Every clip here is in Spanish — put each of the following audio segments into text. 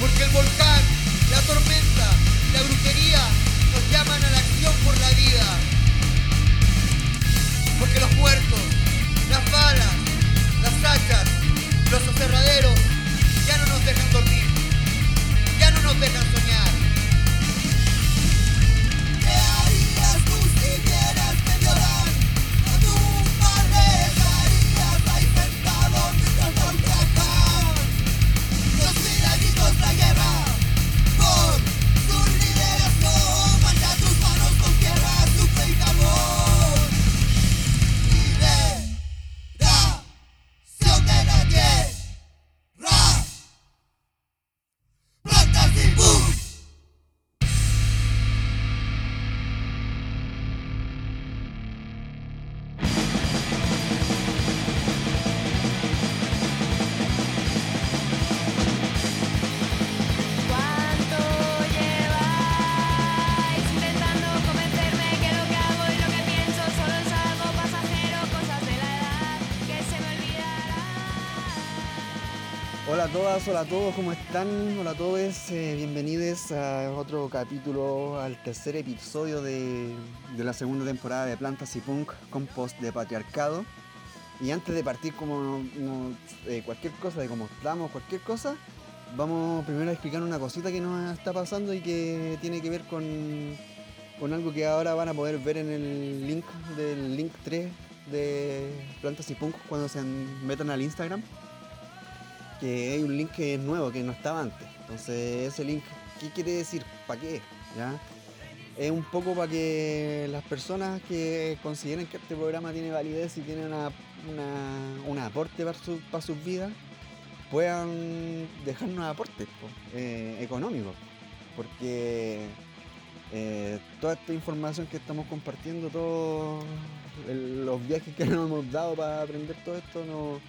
Porque el volcán, la tormenta la brujería nos llaman a la acción por la vida. Porque los muertos, las balas, las hachas, los aserraderos ya no nos dejan dormir, ya no nos dejan soñar. Hola a todos, ¿cómo están? Hola a todos, eh, bienvenidos a otro capítulo, al tercer episodio de, la segunda temporada de Plantas y Punk, Compost de Patriarcado. Y antes de partir como, como, eh, cualquier cosa, de cómo estamos, cualquier cosa, vamos primero a explicar una cosita que nos está pasando y que tiene que ver con, con algo que ahora van a poder ver en el link del link 3 de Plantas y Punk cuando se metan al Instagram que hay un link que es nuevo, que no estaba antes. Entonces, ese link, ¿qué quiere decir? ¿Para qué? ¿Ya? Es un poco para que las personas que consideren que este programa tiene validez y tiene una, un aporte para, su- para sus vidas, puedan dejarnos aportes po, eh, económicos. Porque eh, toda esta información que estamos compartiendo, todos los viajes que nos hemos dado para aprender todo esto, no,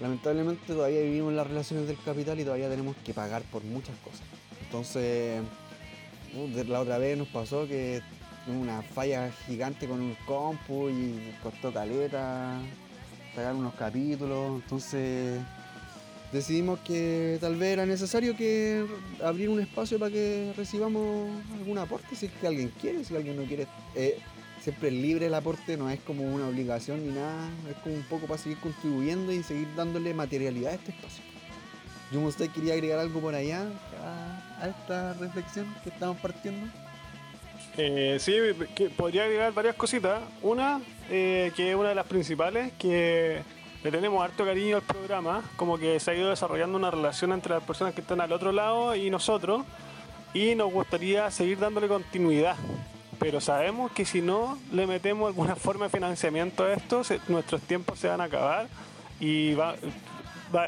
lamentablemente todavía vivimos las relaciones del capital y todavía tenemos que pagar por muchas cosas. Entonces, uh, la otra vez nos pasó que una falla gigante con un compu y costó caleta sacar unos capítulos. Entonces, decidimos que tal vez era necesario que abrir un espacio para que recibamos algún aporte, si es que alguien quiere, si alguien no quiere. eh, siempre es libre el aporte, no es como una obligación ni nada, es como un poco para seguir contribuyendo y seguir dándole materialidad a este espacio. Yo usted quería agregar algo por allá a esta reflexión que estamos partiendo. Eh, sí, que podría agregar varias cositas. Una, eh, que es una de las principales, que le tenemos harto cariño al programa, como que se ha ido desarrollando una relación entre las personas que están al otro lado y nosotros, y nos gustaría seguir dándole continuidad. Pero sabemos que si no le metemos alguna forma de financiamiento a esto, se- nuestros tiempos se van a acabar y va,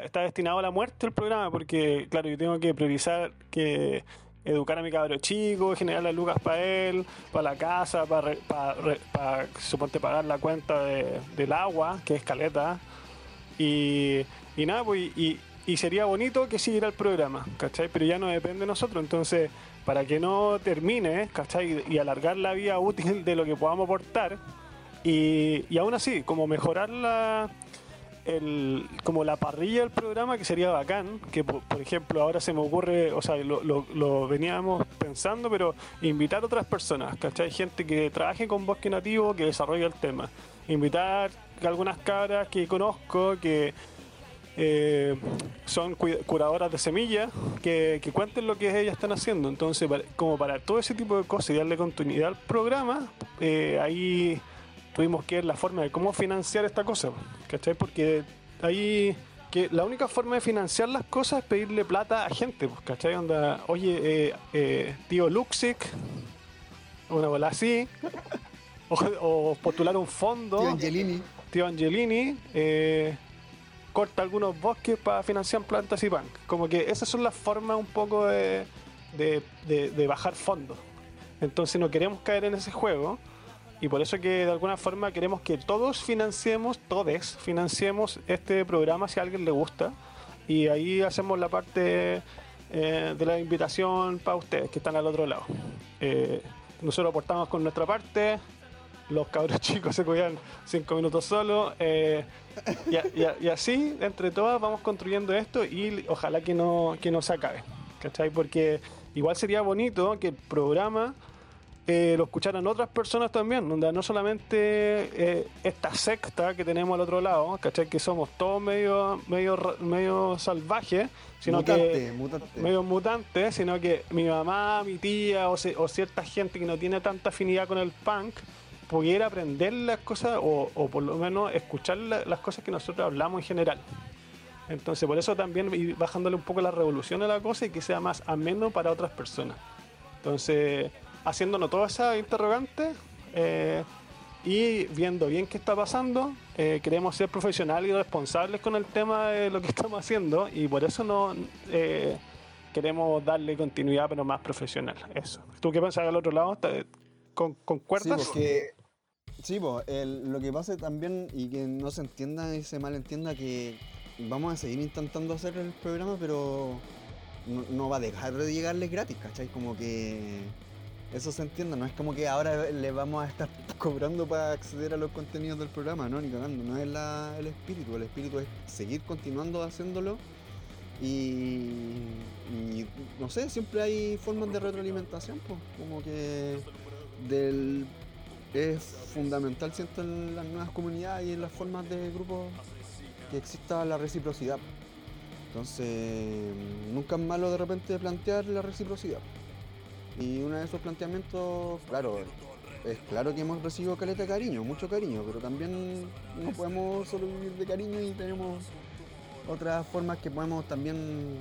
está destinado a la muerte el programa, porque claro, yo tengo que priorizar que educar a mi cabro chico, generar las lucas para él, para la casa, para, para, suponte pagar la cuenta de- del agua, que es caleta. Y, y nada, pues, y, y sería bonito que siguiera el programa, ¿cachai? Pero ya no depende de nosotros, entonces, para que no termine, ¿cachai? Y alargar la vida útil de lo que podamos aportar, y, y aún así, como mejorar la, el, como la parrilla del programa, que sería bacán, que por, por ejemplo ahora se me ocurre, o sea, lo, lo- veníamos pensando, pero invitar otras personas, ¿cachai? Gente que trabaje con bosque nativo, que desarrolle el tema. Invitar algunas cabras que conozco, que eh, son curadoras de semillas, que, que cuenten lo que ellas están haciendo. Entonces, para- como para todo ese tipo de cosas y darle continuidad al programa, eh, ahí tuvimos que ver la forma de cómo financiar esta cosa, ¿cachai? Porque ahí que la única forma de financiar las cosas es pedirle plata a gente, pues, ¿cachai? Onda, oye, eh, eh, tío Luxic, una bola así, o, o postular un fondo, Tío Angelini. tío Angelini, eh, corta algunos bosques para financiar plantas y punk. Como que esas son las formas un poco de, de, de- bajar fondos. Entonces no queremos caer en ese juego y por eso que de alguna forma queremos que todos financiemos, todes financiemos este programa si a alguien le gusta y ahí hacemos la parte eh, de la invitación para ustedes que están al otro lado. Eh, nosotros aportamos con nuestra parte, los cabros chicos se cuidan cinco minutos solos. eh, y, así, entre todas, vamos construyendo esto y ojalá que no, que no se acabe. ¿cachai? Porque igual sería bonito que el programa eh, lo escucharan otras personas también, donde no solamente eh, esta secta que tenemos al otro lado, ¿cachai? Que somos todos medio, medio, medio salvajes, sino mutante, que mutante. medio mutantes, sino que mi mamá, mi tía o, se- o cierta gente que no tiene tanta afinidad con el punk pudiera aprender las cosas o, o por lo menos escuchar la- las cosas que nosotros hablamos en general. Entonces, por eso también ir bajándole un poco la revolución a la cosa y que sea más ameno para otras personas. Entonces, haciéndonos todas esas interrogantes eh, y viendo bien qué está pasando, eh, queremos ser profesionales y responsables con el tema de lo que estamos haciendo y por eso no eh, queremos darle continuidad, pero más profesional. Eso. ¿Tú qué piensas del otro lado? ¿Te- ¿Con, Sí, ¿Concuerdas? porque. Sí, po, el- lo que pasa también, y que no se entienda y se malentienda, que vamos a seguir intentando hacer el programa, pero no, va a dejar de llegarles gratis, ¿cachai? Como que eso se entienda, no es como que ahora le vamos a estar cobrando para acceder a los contenidos del programa, no, ni cagando, no es la- el espíritu, el espíritu es seguir continuando haciéndolo y, y no sé, siempre hay formas de retroalimentación, pues, como que del es fundamental siento en las nuevas comunidades y en las formas de grupos que exista la reciprocidad. Entonces, nunca es malo de repente plantear la reciprocidad. Y uno de esos planteamientos, claro, es claro que hemos recibido caleta de cariño, mucho cariño, pero también no podemos solo vivir de cariño y tenemos otras formas que podemos también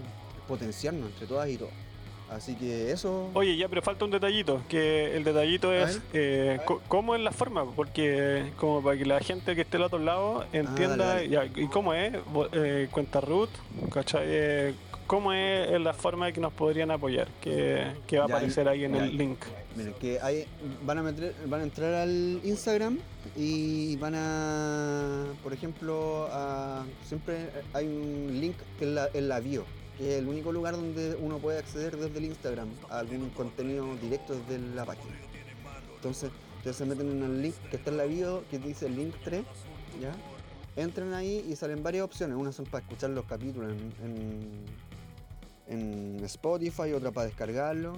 potenciarnos entre todas y todos. Así que eso... Oye, ya, pero falta un detallito, que el detallito es eh, cómo es la forma, porque como para que la gente que esté al otro lado entienda, dale, ya, y cómo es, eh, cuenta Ruth, ¿cachai? Eh, cómo es la forma de que nos podrían apoyar, que, que va a Ya, aparecer ahí en el link. Miren, que hay, van, a meter- van a entrar al Instagram y van a, por ejemplo, a, siempre hay un link en la, en la bio, que es el único lugar donde uno puede acceder desde el Instagram a algún contenido directo desde la página. Entonces, ustedes se meten en el link que está en la bio, que dice link 3, ¿ya? Entran ahí y salen varias opciones. Unas son para escuchar los capítulos en, Spotify, otra para descargarlo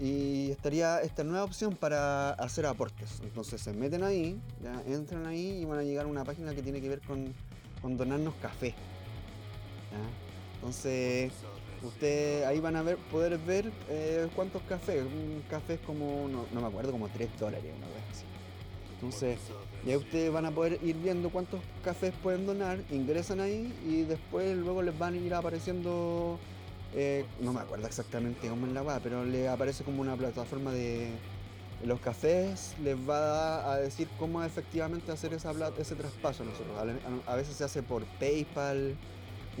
y estaría esta nueva opción para hacer aportes. Entonces se meten ahí, ya, entran ahí y van a llegar a una página que tiene que ver con, con donarnos café. Entonces ustedes ahí van a ver, poder ver eh, cuántos cafés. Un café es como, no, me acuerdo, como 3 dólares, una vez así. Entonces, ya ustedes van a poder ir viendo cuántos cafés pueden donar, ingresan ahí y después luego les van a ir apareciendo eh, no me acuerdo exactamente cómo es la weá, pero le aparece como una plataforma de los cafés, les va a, decir cómo efectivamente hacer ese traspaso nosotros. A veces se hace por PayPal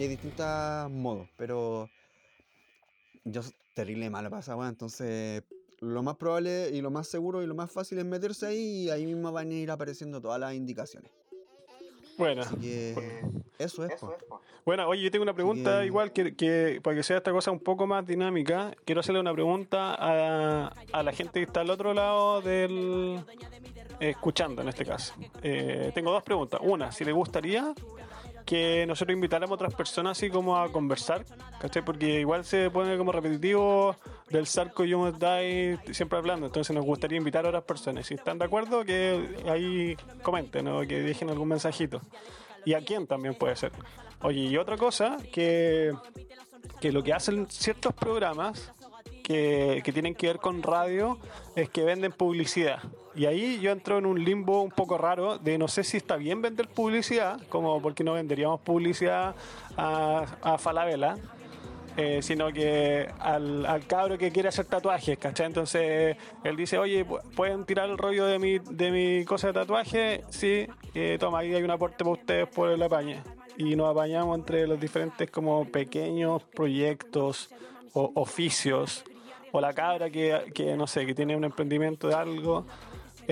y hay distintos modos, pero yo soy terrible malo para esa weá, entonces lo más probable y lo más seguro y lo más fácil es meterse ahí y ahí mismo van a ir apareciendo todas las indicaciones. Bueno, Así que eso es. bueno, oye, yo tengo una pregunta que- igual que, que para que sea esta cosa un poco más dinámica, quiero hacerle una pregunta a, a la gente que está al otro lado del... escuchando en este caso. Eh, tengo dos preguntas. Una, si le gustaría que nosotros invitáramos a otras personas así como a conversar, ¿cachai? Porque igual se pone como repetitivo del Sarco y Die siempre hablando, entonces nos gustaría invitar a otras personas. Si están de acuerdo, que ahí comenten o que dejen algún mensajito. Y a quién también puede ser. Oye, y otra cosa, que, que lo que hacen ciertos programas que, que tienen que ver con radio es que venden publicidad. Y ahí yo entro en un limbo un poco raro de no sé si está bien vender publicidad, como porque no venderíamos publicidad a, a Falabella, eh, sino que al, al cabro que quiere hacer tatuajes, ¿cachai? Entonces él dice, oye, pu- ¿pueden tirar el rollo de mi, de mi cosa de tatuaje? Sí, eh, toma, ahí hay un aporte para ustedes por el apañe. Y nos apañamos entre los diferentes como pequeños proyectos o oficios, o la cabra que, que no sé, que tiene un emprendimiento de algo,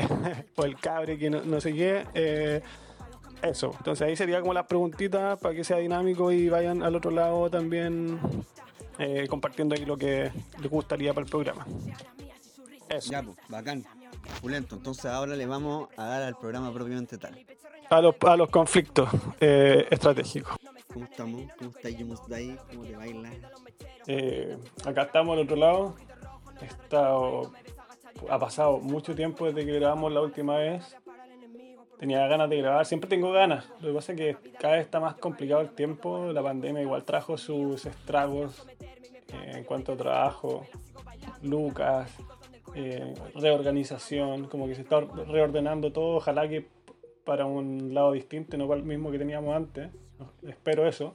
o el cabre que no, no sé qué. eh, eso, entonces ahí sería como las preguntitas para que sea dinámico y vayan al otro lado también eh, compartiendo ahí lo que les gustaría para el programa. Eso. Ya, pues, bacán. Pulento. Entonces ahora le vamos a dar al programa propiamente tal. A los, a los conflictos eh, estratégicos. ¿Cómo estamos? ¿Cómo está Yumus Dai? ¿Cómo te baila? Eh, acá estamos al otro lado. He estado- ha pasado mucho tiempo desde que grabamos la última vez. Tenía ganas de grabar, siempre tengo ganas. Lo que pasa es que cada vez está más complicado el tiempo. La pandemia igual trajo sus estragos eh, en cuanto a trabajo, lucas, eh, reorganización, como que se está reordenando todo. Ojalá que para un lado distinto, no para el mismo que teníamos antes. Espero eso.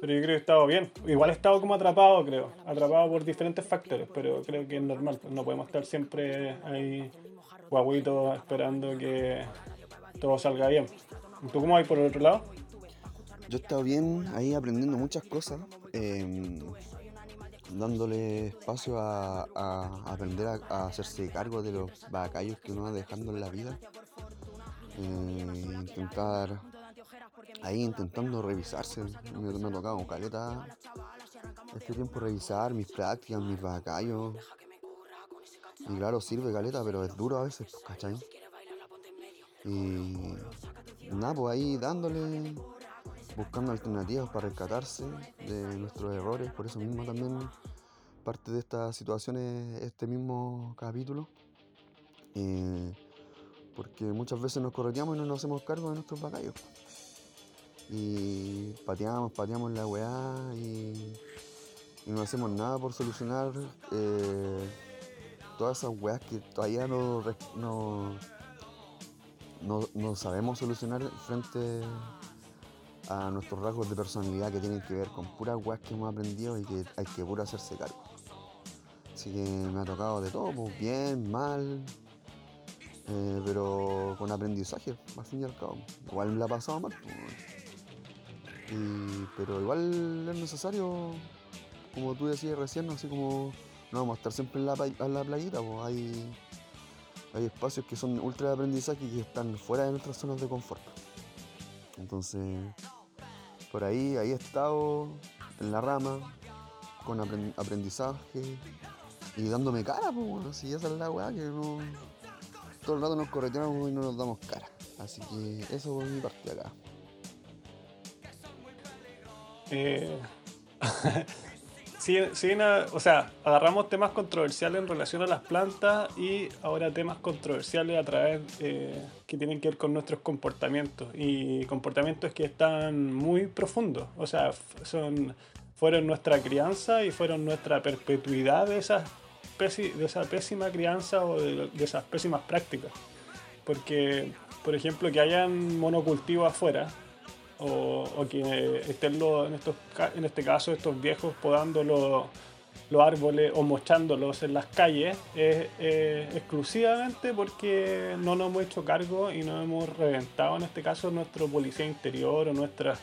Pero yo creo que he estado bien. Igual he estado como atrapado, creo. Atrapado por diferentes factores, pero creo que es normal. pues No podemos estar siempre ahí guaguitos esperando que todo salga bien. ¿Y ¿Tú cómo vas por el otro lado? Yo he estado bien ahí aprendiendo muchas cosas, em, dándole espacio a, aprender a, a hacerse cargo de los bacallos que uno va dejando en la vida. Eh, intentar, ahí intentando revisarse, me, me ha tocado caleta este tiempo revisar mis prácticas, mis bacallos. Y claro, sirve caleta, pero es duro a veces, ¿cachai? Y nada, pues ahí dándole, buscando alternativas para rescatarse de nuestros errores. Por eso mismo también parte de estas situaciones este mismo capítulo. Eh, porque muchas veces nos correteamos y no nos hacemos cargo de nuestros bacallos. Y pateamos, pateamos la weá y, no hacemos nada por solucionar eh, todas esas weas que todavía no, no, no sabemos solucionar frente a nuestros rasgos de personalidad que tienen que ver con puras weas que hemos aprendido y que hay que puro hacerse cargo. Así que me ha tocado de todo, pues bien, mal, eh, pero con aprendizaje, al fin y al cabo. Igual me la ha pasado mal, pues, y- pero igual es necesario, como tú decías recién, así como no vamos a estar siempre en la, en la playita, pues hay, hay espacios que son ultra de aprendizaje y que están fuera de nuestras zonas de confort. Entonces, por ahí, ahí he estado en la rama, con apren- aprendizaje y dándome cara, pues bueno, si esa es la weá que no. Todo el rato nos correteamos y no nos damos cara. Así que eso por mi parte acá. Eh, na- o sea, agarramos temas controversiales en relación a las plantas y ahora temas controversiales a través eh, que tienen que ver con nuestros comportamientos y comportamientos que están muy profundos, o sea, son fueron nuestra crianza y fueron nuestra perpetuidad de esa, pési- de esa pésima crianza o de, de esas pésimas prácticas. Porque, por ejemplo, que hayan monocultivo afuera, o, o que estén los- en, estos, en este caso estos viejos podando los, árboles o mochándolos en las calles es eh, exclusivamente porque no nos hemos hecho cargo y no hemos reventado en este caso nuestro policía interior o nuestras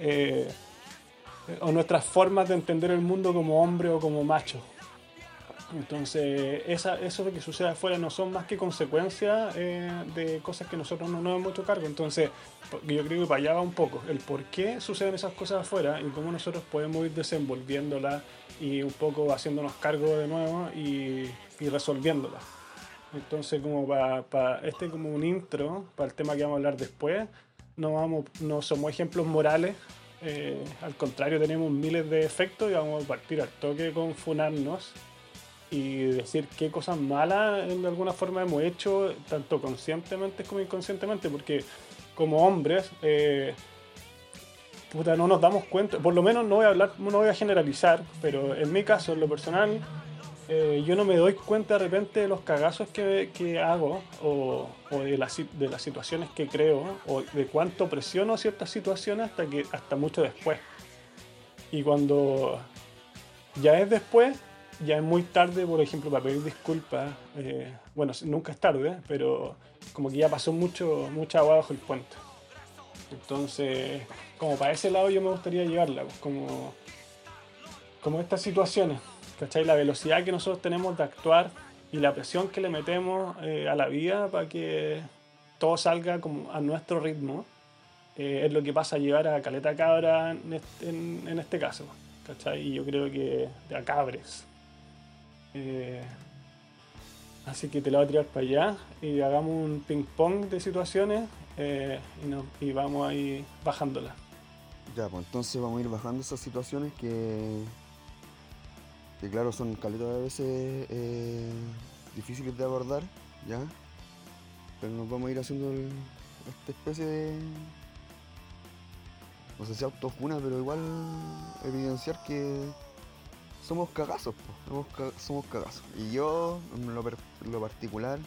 eh, o nuestras formas de entender el mundo como hombre o como macho. Entonces, esa, eso de que sucede afuera no son más que consecuencias eh, de cosas que nosotros no nos hemos hecho cargo. Entonces, yo creo que para allá va un poco el por qué suceden esas cosas afuera y cómo nosotros podemos ir desenvolviéndolas y un poco haciéndonos cargo de nuevo y, y resolviéndolas. Entonces, como para este como un intro para el tema que vamos a hablar después, no, vamos, no somos ejemplos morales, eh, al contrario, tenemos miles de efectos y vamos a partir al toque con funarnos y decir qué cosas malas en alguna forma hemos hecho, tanto conscientemente como inconscientemente, porque como hombres, eh, puta, no nos damos cuenta, por lo menos no voy a hablar, no voy a generalizar, pero en mi caso, en lo personal, eh, yo no me doy cuenta de repente de los cagazos que, que hago o, o de, las, de las situaciones que creo o de cuánto presiono ciertas situaciones hasta, que, hasta mucho después. Y cuando ya es después, ya es muy tarde, por ejemplo, para pedir disculpas. eh, bueno, nunca es tarde, pero como que ya pasó mucho, mucha agua bajo el puente. Entonces, como para ese lado yo me gustaría llevarla, pues, como, como estas situaciones, ¿cachai? La velocidad que nosotros tenemos de actuar y la presión que le metemos eh, a la vida para que todo salga como a nuestro ritmo, eh, es lo que pasa a llevar a Caleta Cabra en este, en- este caso, ¿cachai? Y yo creo que a cabres. Eh, así que te la voy a tirar para allá y hagamos un ping pong de situaciones eh, y, vamos ahí bajándola. Ya, pues entonces vamos a ir bajando esas situaciones que, que claro, son caletas de veces eh, difíciles de abordar, ¿ya? Pero nos vamos a ir haciendo esta especie de, no sé si autofuna, pero igual evidenciar que somos cagazos, somos, somos cagazos. Y yo, lo, lo particular,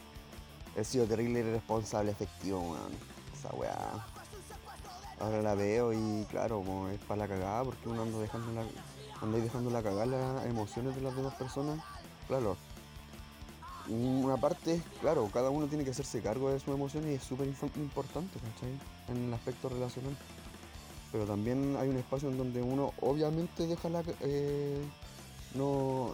he sido terrible irresponsable efectivo, weón. Esa weá. Ahora la veo y claro, como es para la cagada porque uno anda dejando la, anda dejando la cagada las emociones de las demás personas. Claro. Una parte, claro, cada uno tiene que hacerse cargo de sus emociones y es súper importante, ¿cachai? En el aspecto relacional. Pero también hay un espacio en donde uno obviamente deja la... eh, no...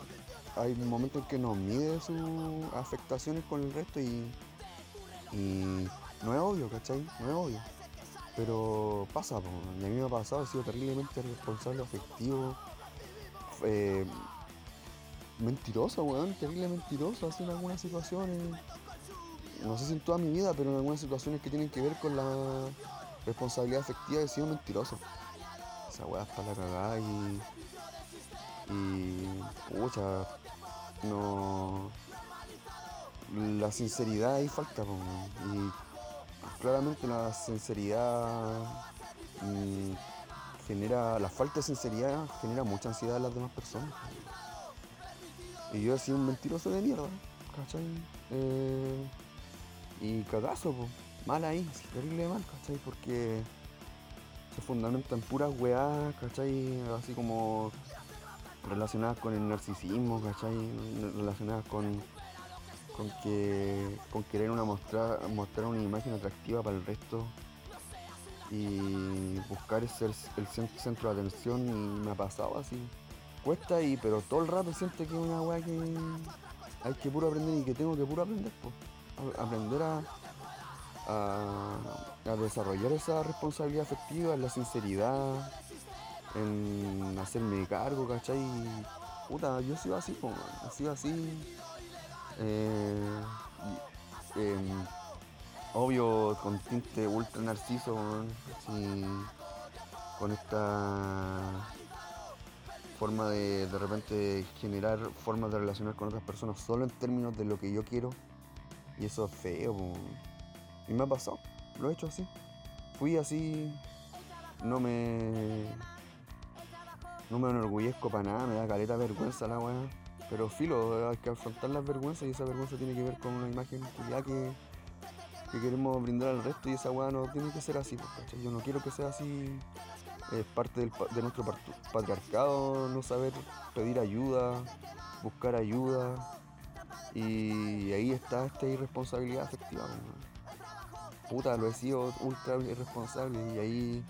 Hay momentos en que no mide sus afectaciones con el resto y... Y no es obvio, ¿cachai? No es obvio. Pero pasa, po, a mí me ha pasado, he sido terriblemente responsable, afectivo, eh, mentiroso, weón, terrible mentiroso, así en algunas situaciones. No sé si en toda mi vida, pero en algunas situaciones que tienen que ver con la responsabilidad afectiva he sido mentiroso. Esa weá es para la cagada y. Y. Pucha. No. La sinceridad ahí falta, po, y claramente la sinceridad mm, genera, la falta de sinceridad genera mucha ansiedad en las demás personas. Y yo he sido un mentiroso de mierda, ¿cachai? Eh, y cagazo, po, mal ahí, terrible mal, ¿cachai? Porque se fundamenta en puras weás, ¿cachai? Así como relacionadas con el narcisismo, ¿cachai? Relacionadas con con que con querer una mostrar mostrar una imagen atractiva para el resto y buscar ser el cen- centro de atención y me ha pasado así cuesta y pero todo el rato siento que es una weá que hay que puro aprender y que tengo que puro aprender. A- aprender a, a, a desarrollar esa responsabilidad afectiva, la sinceridad en hacerme cargo, ¿cachai? Puta, yo he sido así, po, he sido así eh, em, obvio, con tinte ultra narciso, con esta forma de de repente generar formas de relacionar con otras personas solo en términos de lo que yo quiero. Y eso es feo. Y me ha pasado, lo he hecho así. Fui así, no me. No me enorgullezco para nada, me da caleta vergüenza la weá. Pero filo, hay que afrontar las vergüenzas y esa vergüenza tiene que ver con una imagen que, que queremos brindar al resto y esa weá no tiene que ser así, pues. Yo no quiero que sea así. Es parte del de nuestro patriarcado no saber pedir ayuda, buscar ayuda. Y ahí está esta irresponsabilidad afectiva. weón. Puta, lo he sido ultra irresponsable y ahí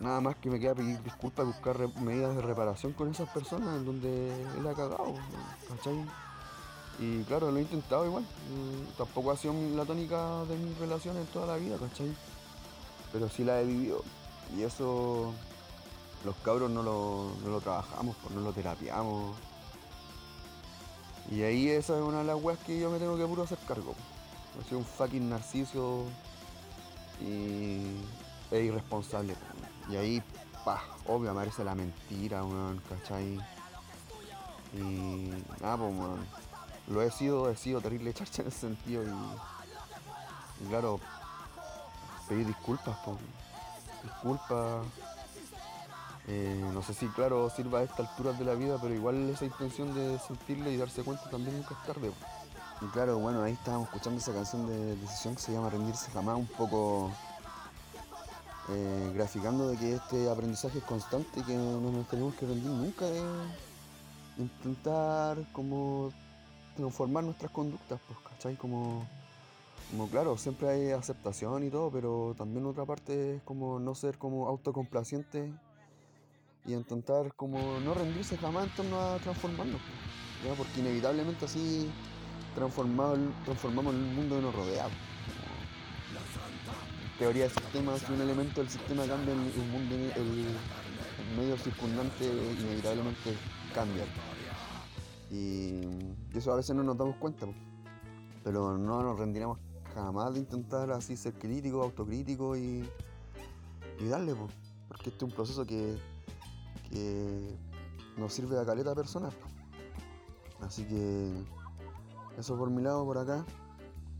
nada más que me queda pedir disculpas buscar medidas de reparación con esas personas en donde él ha cagado, ¿cachai? Y claro, lo he intentado igual. tampoco ha sido la tónica de mis relaciones toda la vida, ¿cachai? Pero sí la he vivido. Y eso los cabros no lo, no lo trabajamos, pues no lo terapiamos. Y ahí esa es una de las weas que yo me tengo que puro hacer cargo. He sido un fucking narciso es irresponsable. Y ahí, pa, obvio, aparece la mentira, weón, ¿cachai? Y nada, pues, weón. Lo he sido, he sido terrible charcha en ese sentido y, y claro, pedir disculpas, pues. Disculpas. Eh, no sé si, claro, sirva a estas alturas de la vida, pero igual esa intención de sentirlo y darse cuenta también nunca es tarde. po. Y claro, bueno, ahí estábamos escuchando esa canción de Decisión que se llama Rendirse Jamás, un poco eh, graficando de que este aprendizaje es constante y que no nos tenemos que rendir nunca de intentar como transformar nuestras conductas, pues, ¿cachai? Como, como claro, siempre hay aceptación y todo, pero también otra parte es como no ser como autocomplaciente y intentar como no rendirse jamás en torno a transformarnos, pues, ¿ya? porque inevitablemente así transformamos el mundo que nos rodea. pues. Teoría del sistema, si un elemento del sistema cambia, el, el mundo, el, medio circundante inevitablemente cambia. Y, eso a veces no nos damos cuenta, pero no nos rendiremos jamás de intentar así ser críticos, autocríticos y, y darle, po. porque este es un proceso que, que nos sirve a caleta personas. Así que eso por mi lado, por acá.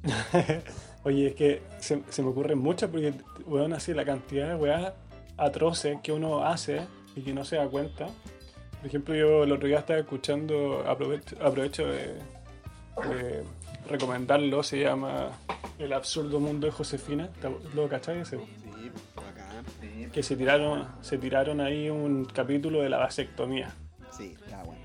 Oye, es que se, se me ocurren muchas porque, weón, así la cantidad de weas atroces que uno hace y que no se da cuenta. Por ejemplo, yo el otro día estaba escuchando, aprovecho, aprovecho de, de recomendarlo, se llama El absurdo mundo de Josefina. ¿Lo cachai ese? Acá. Que se tiraron, se tiraron ahí un capítulo de la vasectomía. Sí, está bueno.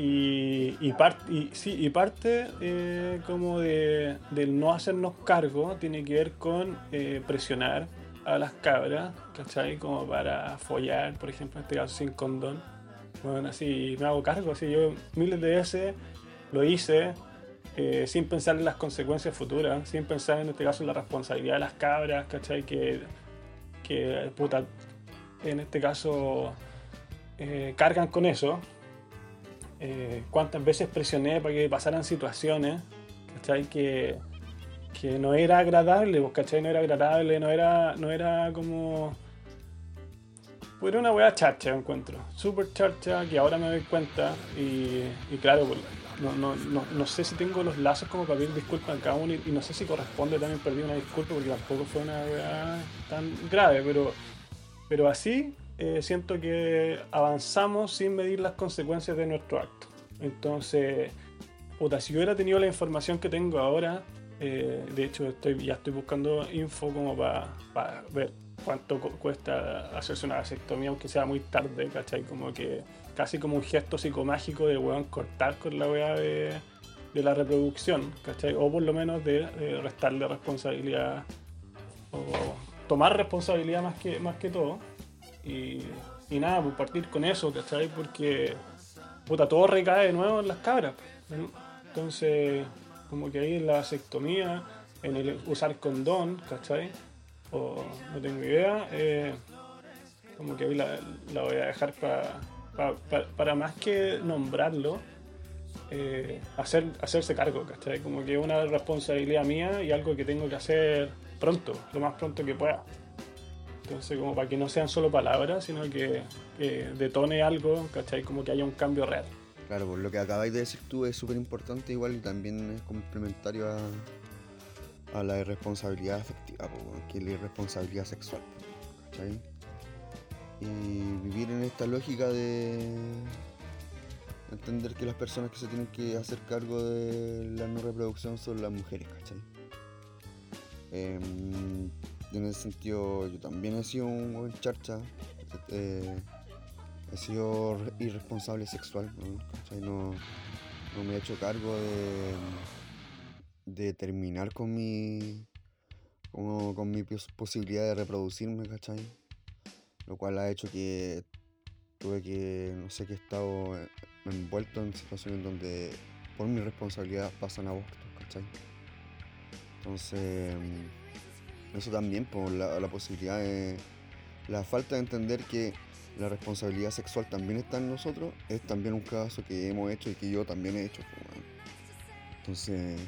Y, y, par- y, sí, y parte eh, como de, del no hacernos cargo tiene que ver con eh, presionar a las cabras, ¿cachai? Como para follar, por ejemplo, en este caso sin condón. Bueno, así me hago cargo, así yo miles de veces lo hice eh, sin pensar en las consecuencias futuras, sin pensar en este caso en la responsabilidad de las cabras, ¿cachai? Que, que puta, en este caso cargan con eso eh, cuántas veces presioné para que pasaran situaciones, ¿cachai? Que, que no era agradable, pues, ¿cachai? No era agradable, no era, no era como... Pues era una weá charcha, encuentro. Súper charcha, que ahora me doy cuenta. Y, claro, pues, no, no, no, no sé si tengo los lazos como para pedir disculpas a cada uno. Y, y no sé si corresponde también pedir una disculpa, porque tampoco fue una weá tan grave. Pero, pero así eh, siento que avanzamos sin medir las consecuencias de nuestro acto. Entonces, puta, si yo hubiera tenido la información que tengo ahora, eh, de hecho estoy, ya estoy buscando info como para ver cuánto cu- cuesta hacerse una vasectomía, aunque sea muy tarde, ¿cachai? Como que casi como un gesto psicomágico de weón cortar con la weá de, de la reproducción, ¿cachai? O por lo menos de, de restarle responsabilidad o tomar responsabilidad más que, más que todo. Y, nada, pues partir con eso, ¿cachai? Porque puta, todo recae de nuevo en las cabras. Entonces, como que ahí en la vasectomía, en el usar condón, ¿cachai? O no tengo idea, eh, como que ahí la, voy a dejar pa- pa- pa- para más que nombrarlo, eh, hacer, hacerse cargo, ¿cachai? Como que es una responsabilidad mía y algo que tengo que hacer pronto, lo más pronto que pueda. Entonces, como para que no sean solo palabras, sino que, detone algo, ¿cachai? Como que haya un cambio real. Claro, pues lo que acabáis de decir tú es súper importante igual y también es complementario a, a la irresponsabilidad afectiva, pues, que es la irresponsabilidad sexual. ¿Cachai? Y vivir en esta lógica de entender que las personas que se tienen que hacer cargo de la no reproducción son las mujeres, ¿cachai? Em, en ese sentido, yo también he sido un buen charcha. eh, he sido re- irresponsable sexual, ¿no? Me he hecho cargo de, de terminar con mi, con mi pos- posibilidad de reproducirme, ¿cachai? Lo cual ha hecho que tuve que, no sé, que he estado eh, envuelto en situaciones donde por mi responsabilidad pasan abortos, ¿cachai? Entonces, eso también, por la, posibilidad de, la falta de entender que la responsabilidad sexual también está en nosotros, es también un caso que hemos hecho y que yo también he hecho. Entonces,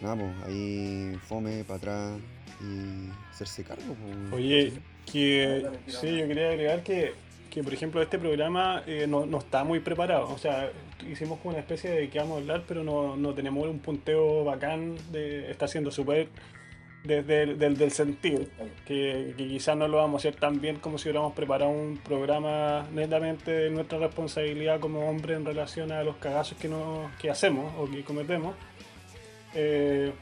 nada, pues ahí fome para atrás y hacerse cargo. pues, Oye, que sí, yo quería agregar que, que por ejemplo, este programa eh, no, no está muy preparado. O sea, hicimos como una especie de que vamos a hablar, pero no, no tenemos un punteo bacán. De, está siendo súper desde el del, del sentir, que, que quizás no lo vamos a hacer tan bien como si hubiéramos preparado un programa netamente de nuestra responsabilidad como hombre en relación a los cagazos que, no, que hacemos o que cometemos. Eh,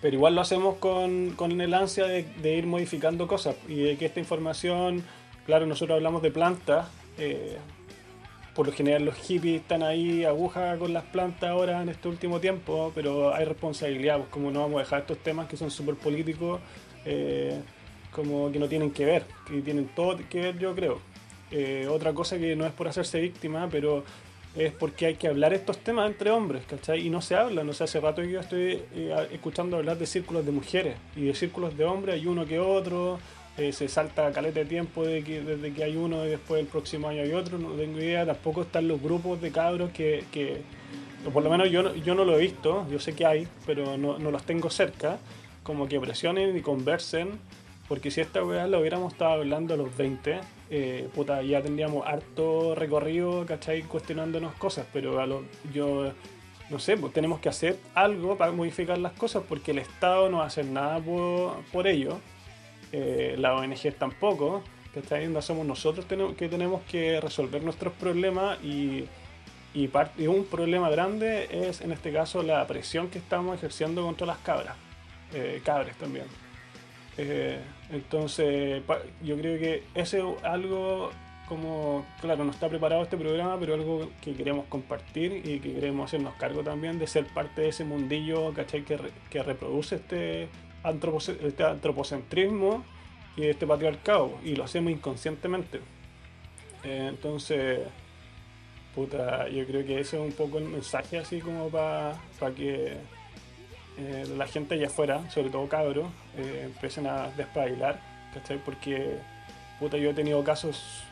pero igual lo hacemos con, con el ansia de, de ir modificando cosas y de que esta información, claro, nosotros hablamos de plantas, eh, por lo general los hippies están ahí aguja con las plantas ahora en este último tiempo, pero hay responsabilidad, pues como no vamos a dejar estos temas que son súper políticos, eh, como que no tienen que ver, que tienen todo que ver yo creo. Eh, otra cosa que no es por hacerse víctima, pero es porque hay que hablar estos temas entre hombres, ¿cachai? Y no se habla, no sé, hace rato que yo estoy eh, escuchando hablar de círculos de mujeres y de círculos de hombres, hay uno que otro, eh, se salta caleta de tiempo de que, desde que hay uno y después el próximo año hay otro, no tengo idea, tampoco están los grupos de cabros que, que por lo menos yo, yo no lo he visto, yo sé que hay, pero no, no los tengo cerca, como que presionen y conversen Porque si esta weá la hubiéramos estado hablando a los 20, eh, puta, ya tendríamos harto recorrido, ¿cachai? Cuestionándonos cosas, pero a lo, yo, no sé, pues tenemos que hacer algo para modificar las cosas porque el Estado no hacer nada por, por ello, eh, la ONG tampoco, ¿cachai? No somos nosotros que tenemos que resolver nuestros problemas y, un problema grande es en este caso la presión que estamos ejerciendo contra las cabras, eh, cabres también. Eh, entonces, yo creo que ese es algo como, claro, no está preparado este programa, pero algo que queremos compartir y que queremos hacernos cargo también de ser parte de ese mundillo, ¿cachai? Que, re- que reproduce este, este antropocentrismo y este patriarcado, y lo hacemos inconscientemente. Eh, entonces, puta, yo creo que ese es un poco el mensaje así como para que eh, la gente allá afuera, sobre todo cabros, eh, empiecen a despabilar, ¿cachai? Porque, puta, yo he tenido casos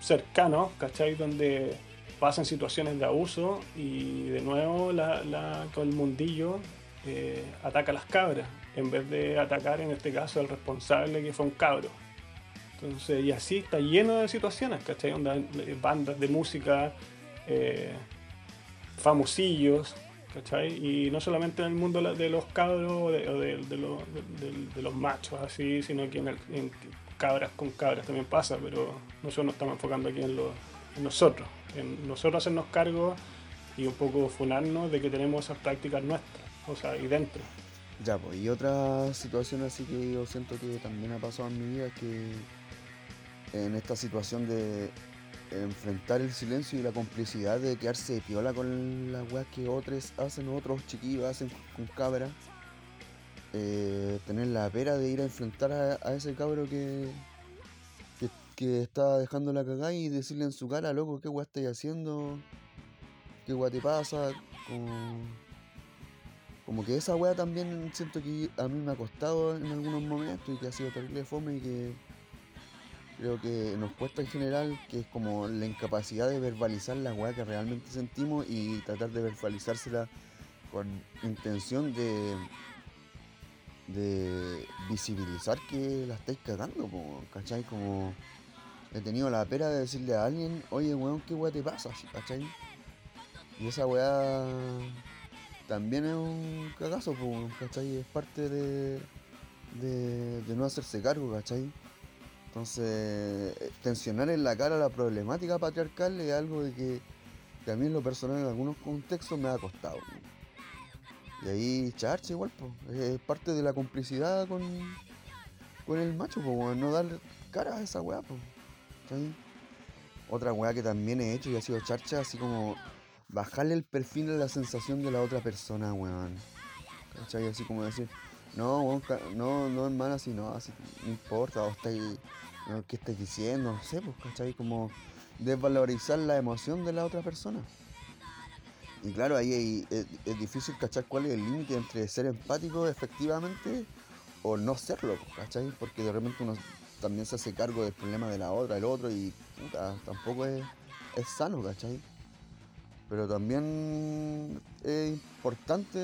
cercanos, ¿cachai? Donde pasan situaciones de abuso y de nuevo la, la- el mundillo ataca a las cabras, en vez de atacar en este caso al responsable que fue un cabro. Entonces, y así está lleno de situaciones, ¿cachai? Onda, eh, bandas de música, eh, famosillos, ¿cachai? Y no solamente en el mundo de los cabros o de, los, de- los machos, así, sino que en, el- cabras con cabras también pasa, pero nosotros nos estamos enfocando aquí en, lo- nosotros, en nosotros hacernos cargo y un poco funarnos de que tenemos esas prácticas nuestras, o sea, ahí dentro. Ya, pues, y otra situación así que yo siento que también ha pasado en mi vida es que en esta situación de enfrentar el silencio y la complicidad de quedarse de piola con las weas que otros hacen, otros chiquillos hacen con cabra, eh, tener la pera de ir a enfrentar a, ese cabro que, que, que está dejando la cagada y decirle en su cara, loco, ¿qué wea estáis haciendo? ¿Qué wea te pasa? Como, como que esa wea también siento que a mí me ha costado en algunos momentos y que ha sido terrible fome y que creo que nos cuesta en general, que es como la incapacidad de verbalizar la weá que realmente sentimos y tratar de verbalizársela con intención de, de visibilizar que la estáis cagando, po, ¿cachai? Como he tenido la pera de decirle a alguien, oye weón, ¿qué weá te pasa? ¿cachai? Y esa weá también es un cagazo, ¿cachai? Es parte de, de, no hacerse cargo, ¿cachai? Entonces, eh, tensionar en la cara la problemática patriarcal es algo de que, que a mí en lo personal en algunos contextos me ha costado. Y ahí charcha igual, pues, es parte de la complicidad con, con el macho, pues, no darle cara a esa weá, pues. Otra weá que también he hecho y ha sido charcha, así como bajarle el perfil a la sensación de la otra persona, weón. ¿Cachai? Así como decir, no, no, no hermana, así no, así no importa, o estáis, no, ¿qué estáis diciendo? No sé, pues, ¿cachai? Como desvalorizar la emoción de la otra persona. Y claro, ahí es, difícil cachar cuál es el límite entre ser empático efectivamente o no serlo, ¿cachai? Porque de repente uno también se hace cargo del problema de la otra, el otro, y puta, tampoco es, es sano, ¿cachai? Pero también es importante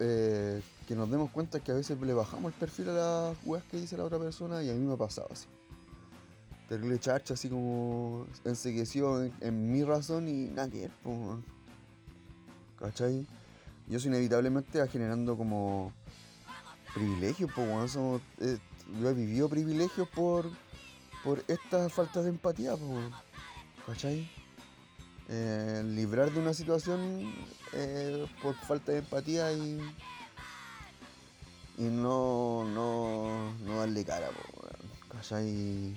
eh, que nos demos cuenta que a veces le bajamos el perfil a las weas que dice la otra persona y a mí me ha pasado así. Terrible charcha, así como ensegueció en, en mi razón y nada que ver, weón. ¿Cachai? Y eso inevitablemente va generando como privilegios, pues yo he vivido privilegios por, por esta falta de empatía, pues. ¿Cachai? Eh, librar de una situación eh, por falta de empatía y, y no, no, no darle cara, po, ¿cachai?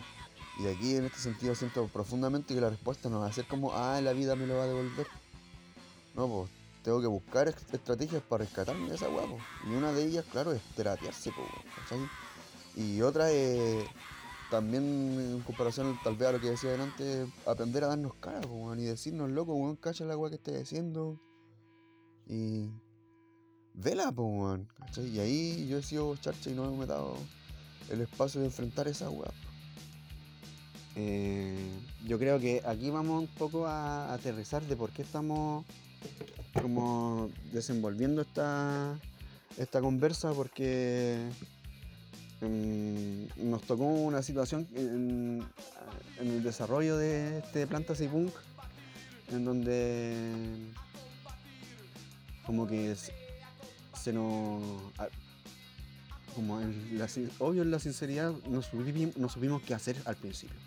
Y aquí en este sentido siento profundamente que la respuesta no va a ser como, ah, la vida me lo va a devolver. No, pues tengo que buscar est- estrategias para rescatarme de esa weá, po. Y una de ellas, claro, es terapiarse, po, ¿cachai? Y otra es también en comparación tal vez a lo que decía delante, aprender a darnos cara, weón, y decirnos, loco, weón, cacha la weá que estáis haciendo. Y vela, weón. Y ahí yo he sido charcha y no me he dado el espacio de enfrentar esa weá. Eh, yo creo que aquí vamos un poco a aterrizar de por qué estamos como desenvolviendo esta, esta conversa, porque em, nos tocó una situación en, el desarrollo de este Plantas y Punk en donde como que se nos como en la, obvio en la sinceridad no supimos, no supimos qué hacer al principio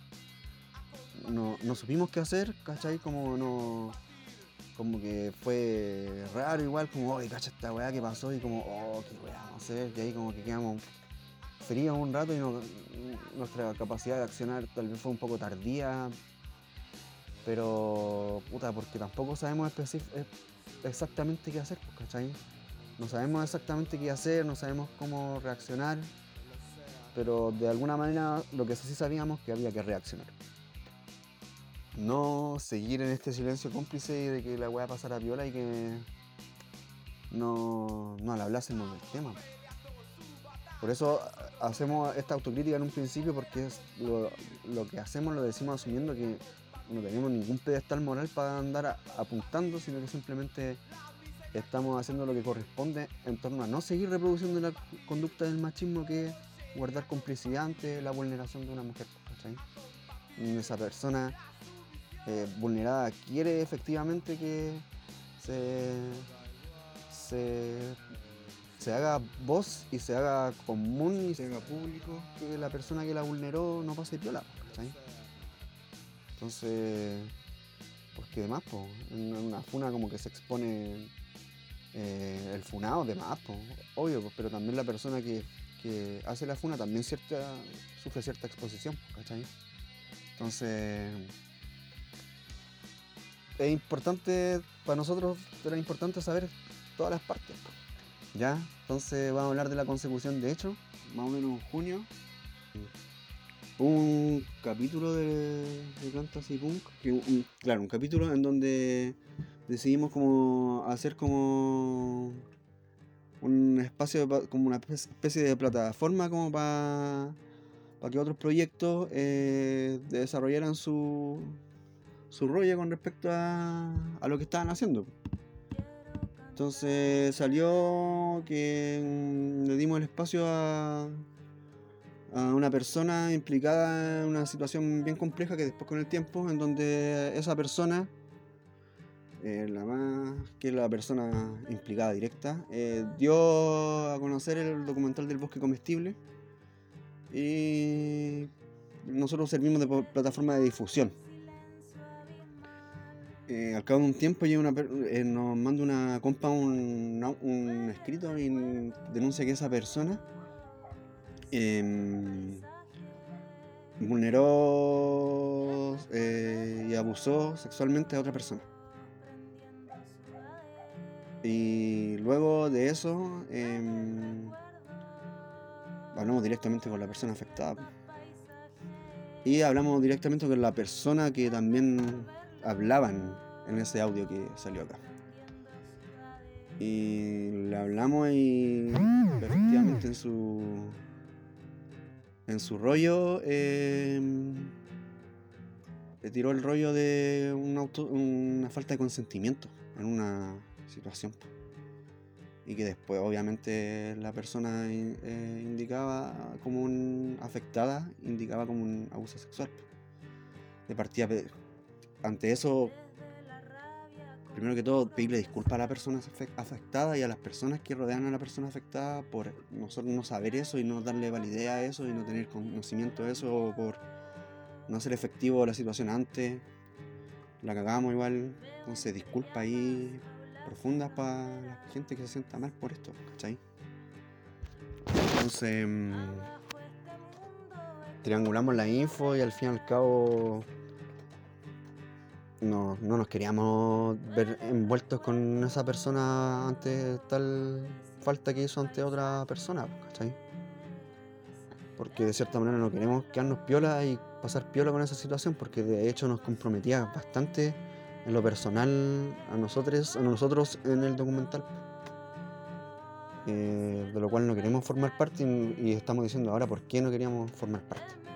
no, no supimos qué hacer ¿cachai? como no como que fue raro igual como oye cacha esta weá que pasó y como oh qué weá a hacer y ahí como que quedamos fríos un rato y nuestra capacidad de accionar tal vez fue un poco tardía pero puta porque tampoco sabemos eh, exactamente qué hacer ¿cachai? no sabemos exactamente qué hacer no sabemos cómo reaccionar pero de alguna manera lo que sí sabíamos que había que reaccionar no seguir en este silencio cómplice de que la weá pasara piola y que no, no le hablásemos del tema. Por eso a- hacemos esta autocrítica en un principio porque lo, que hacemos lo decimos asumiendo que no tenemos ningún pedestal moral para andar apuntando, sino que simplemente estamos haciendo lo que corresponde en torno a no seguir reproduciendo la conducta del machismo que es guardar complicidad ante la vulneración de una mujer. Esa persona eh, vulnerada quiere efectivamente que se, se, se haga voz y se haga común y se haga público que la persona que la vulneró no pase piola, ¿cachai? Entonces, porque de más, po, en una funa como que se expone eh, el funado de más, obvio, pues, pero también la persona que, que hace la funa también sufre cierta exposición, ¿cachai? Entonces, es importante, para nosotros era importante saber todas las partes. ¿Ya? Entonces vamos a hablar de la consecución de hecho, más o menos en junio. Un capítulo de, de Plantas Punk, claro, un capítulo en donde decidimos como hacer como un espacio, de como una espe- especie de plataforma como para que otros proyectos eh, desarrollaran su, su rollo con respecto a, a lo que estaban haciendo. Entonces salió que mm, le dimos el espacio a, una persona implicada en una situación bien compleja que después con el tiempo, en donde esa persona, eh, la más que la persona implicada directa, eh, dio a conocer el documental del bosque comestible y nosotros servimos de plataforma de difusión. Eh, al cabo de un tiempo llega una eh, nos manda una compa un escrito y denuncia que esa persona em, vulneró eh, y abusó sexualmente a otra persona. Y luego de eso em, hablamos directamente con la persona afectada. Y hablamos directamente con la persona que también hablaban en ese audio que salió acá. Y le hablamos y efectivamente en su en su rollo eh, le tiró el rollo de un auto- una falta de consentimiento en una situación. Y que después obviamente la persona eh, indicaba como un afectada, indicaba como un abuso sexual. De partida ante eso, primero que todo, pedirle disculpas a la persona afe- afectada y a las personas que rodean a la persona afectada por nosotros no saber eso y no darle validez a eso y no tener conocimiento de eso o por no hacer efectivo la situación antes. La cagamos igual, entonces disculpas ahí profundas para la gente que se sienta mal por esto, ¿cachai? Entonces, mm, triangulamos la info y al fin y al cabo no, no nos queríamos ver envueltos con esa persona ante tal falta que hizo ante otra persona, ¿cachai? Porque de cierta manera no queremos quedarnos piola y pasar piola con esa situación, porque de hecho nos comprometía bastante en lo personal a nosotros, a nosotros en el documental. Eh, de lo cual no queremos formar parte y, y estamos diciendo ahora por qué no queríamos formar parte.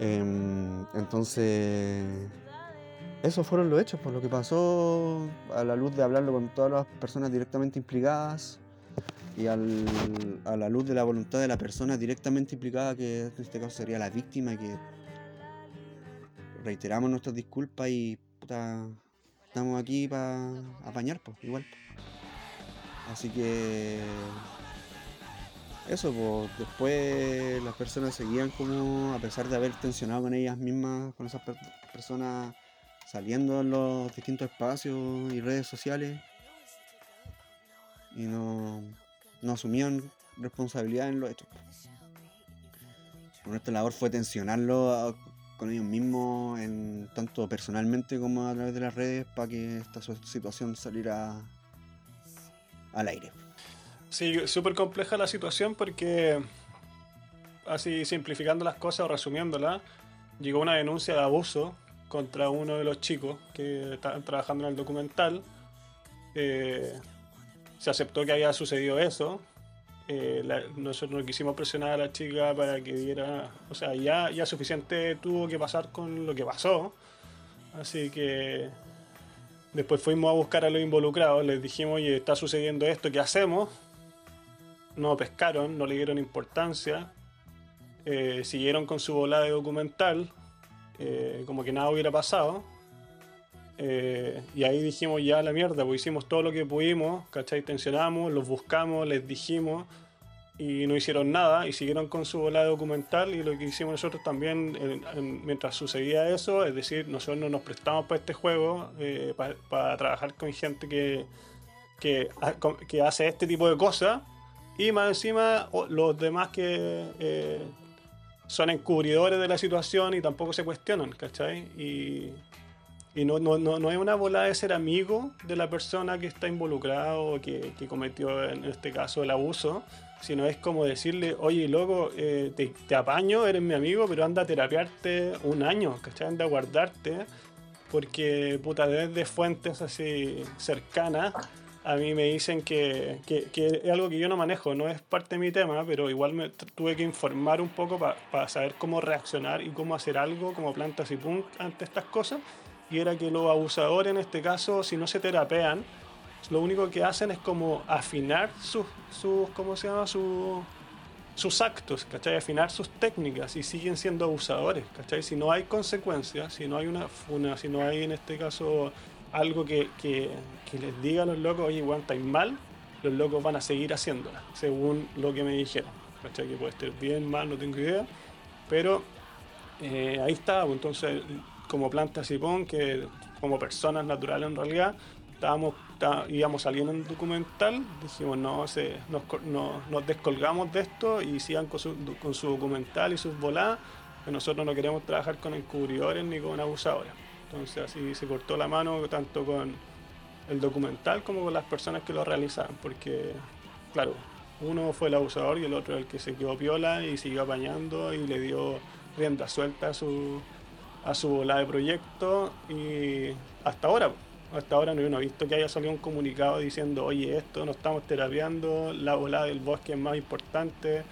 Em, entonces, esos fueron los hechos, por lo que pasó a la luz de hablarlo con todas las personas directamente implicadas y a la luz de la voluntad de la persona directamente implicada, que en este caso sería la víctima, que reiteramos nuestras disculpas y puta, estamos aquí para apañar, pues, igual. Así que eso, pues después las personas seguían como, a pesar de haber tensionado con ellas mismas, con esas per- personas saliendo en los distintos espacios y redes sociales y no, no asumían responsabilidad en los hechos. Nuestra labor fue tensionarlo a- con ellos mismos, en, tanto personalmente como a través de las redes, para que esta situación saliera al aire. Sí, súper compleja la situación porque, así simplificando las cosas o resumiéndolas, llegó una denuncia de abuso contra uno de los chicos que estaban trabajando en el documental. Eh, se aceptó que había sucedido eso. Eh, nosotros no quisimos presionar a la chica para que diera, o sea, ya, ya suficiente tuvo que pasar con lo que pasó. Así que después fuimos a buscar a los involucrados, les dijimos, oye, está sucediendo esto, ¿qué hacemos? No pescaron, no le dieron importancia, eh, siguieron con su volada de documental, eh, como que nada hubiera pasado. Eh, y ahí dijimos ya la mierda, pues hicimos todo lo que pudimos, ¿cachai? Tensionamos, los buscamos, les dijimos y no hicieron nada y siguieron con su bola de documental y lo que hicimos nosotros también en- en- mientras sucedía eso, es decir, nosotros no nos prestamos para este juego, pa- para trabajar con gente que, que, que hace este tipo de cosas y más encima los demás que eh, son encubridores de la situación y tampoco se cuestionan, ¿cachai? Y, y no, no, no, no es una bola de ser amigo de la persona que está involucrada o que, que cometió en este caso el abuso, sino es como decirle, oye, loco, eh, te, te apaño, eres mi amigo, pero anda a terapiarte un año, ¿cachai? Anda a guardarte, porque puta, desde fuentes así cercanas, a mí me dicen que, que, es algo que yo no manejo, no es parte de mi tema, pero igual me tuve que informar un poco para saber cómo reaccionar y cómo hacer algo como plantas y punk ante estas cosas. Y era que los abusadores en este caso, si no se terapean, lo único que hacen es como afinar sus, sus ¿cómo se llama? Su- sus actos, ¿cachai? Afinar sus técnicas y siguen siendo abusadores, ¿cachai? Si no hay consecuencias, si no hay una funa, si no hay en este caso algo que, que, les diga a los locos, oye, igual estáis mal, los locos van a seguir haciéndola, según lo que me dijeron, ¿cachai? Que puede estar bien, mal, no tengo idea, pero eh, ahí está, pues, entonces como plantas y pon, que como personas naturales en realidad, estábamos, está- íbamos saliendo en documental, dijimos no, se, nos, nos descolgamos de esto y sigan con su, con su documental y sus voladas, que nosotros no queremos trabajar con encubridores ni con abusadores. Entonces así se cortó la mano tanto con el documental como con las personas que lo realizaban, porque claro, uno fue el abusador y el otro el que se quedó piola y siguió apañando y le dio rienda suelta a su a su bola de proyecto y hasta ahora hasta ahora no, he visto que haya salido un comunicado diciendo oye esto no estamos terapiando la bola del bosque es más importante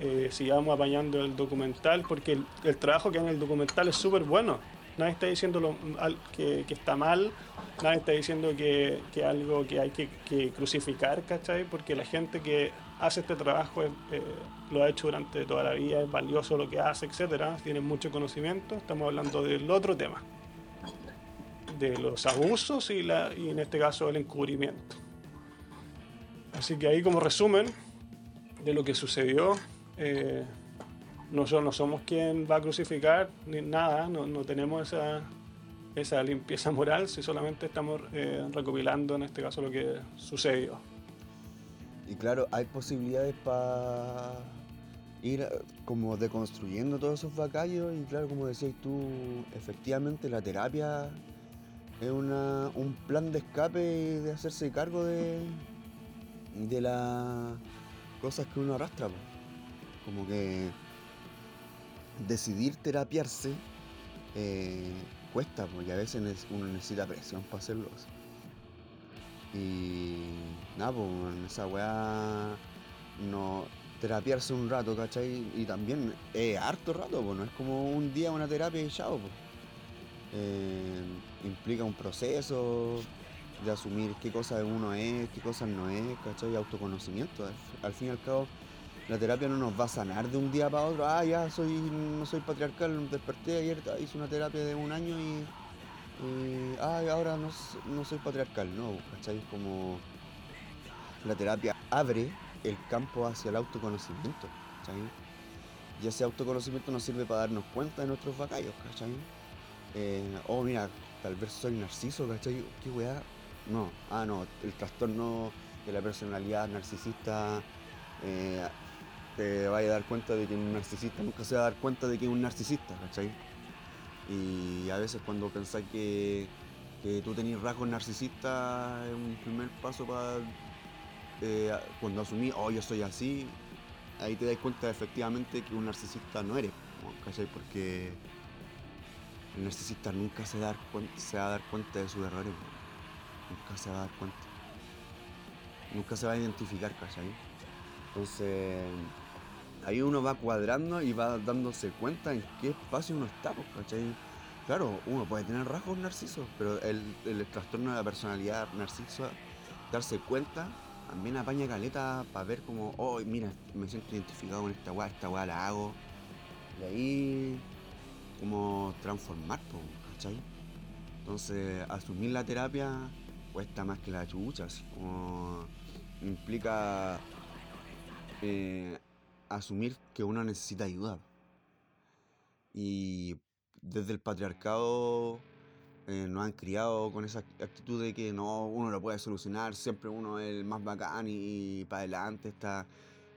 eh, sigamos apañando el documental porque el, el trabajo que hay en el documental es súper bueno nadie está diciendo lo- que, está mal nadie está diciendo que, algo que hay que, crucificar ¿cachai? porque la gente que hace este trabajo es, eh, lo ha hecho durante toda la vida, es valioso lo que hace, etcétera, tiene mucho conocimiento. Estamos hablando del otro tema, de los abusos y en este caso el encubrimiento. Así que ahí como resumen de lo que sucedió, eh, nosotros no somos quien va a crucificar ni nada, no, no tenemos esa, esa limpieza moral, si solamente estamos eh, recopilando en este caso lo que sucedió. Y claro, hay posibilidades para ir eh, como deconstruyendo todos esos vacallos y claro, como decías tú, efectivamente la terapia es una, un plan de escape y de hacerse cargo de, de las cosas que uno arrastra. Como que decidir terapiarse eh, cuesta, porque a veces uno necesita presión para hacerlo. Y nada, pues esa weá no terapiarse un rato, ¿cachai? Y también es harto rato, pues no es como un día una terapia y pues. Eh, implica un proceso, de asumir qué cosa uno es, qué cosas no es, ¿cachai? Autoconocimiento. Al fin y al cabo, la terapia no nos va a sanar de un día para otro. Ah, ya soy, no soy patriarcal, desperté ayer, hice una terapia de un año y, ah, ahora no, no soy patriarcal. No, ¿cachai? Es como la terapia abre el campo hacia el autoconocimiento, ¿cachai? Y ese autoconocimiento nos sirve para darnos cuenta de nuestros bacallos, ¿cachai? Eh, oh, mira, tal vez soy narciso, ¿cachai? ¿Qué weá? No, ah, no, el trastorno de la personalidad narcisista, eh, te vaya a dar cuenta de que un narcisista nunca se va a dar cuenta de que es un narcisista, ¿cachai? Y a veces cuando pensáis que, que tú tenés rasgos narcisistas es un primer paso para eh, cuando asumí, oh, yo soy así, ahí te das cuenta efectivamente que un narcisista no eres, ¿cachai? Porque el narcisista nunca se, dar cuen- se va a dar cuenta de sus errores, nunca se va a dar cuenta. Nunca se va a identificar, ¿cachai? Entonces, ahí uno va cuadrando y va dándose cuenta en qué espacio uno está, pues, ¿cachai? Claro, uno puede tener rasgos narcisos, pero el, el trastorno de la personalidad narciso, darse cuenta, también apaña caleta para ver como, oh, mira, me siento identificado con esta weá, esta weá la hago. Y ahí, como transformar, pues, ¿cachai? Entonces, asumir la terapia cuesta más que la chucha, así como implica eh, asumir que uno necesita ayuda. Y desde el patriarcado eh, nos han criado con esa actitud de que no, uno lo puede solucionar, siempre uno es el más bacán y, para adelante esta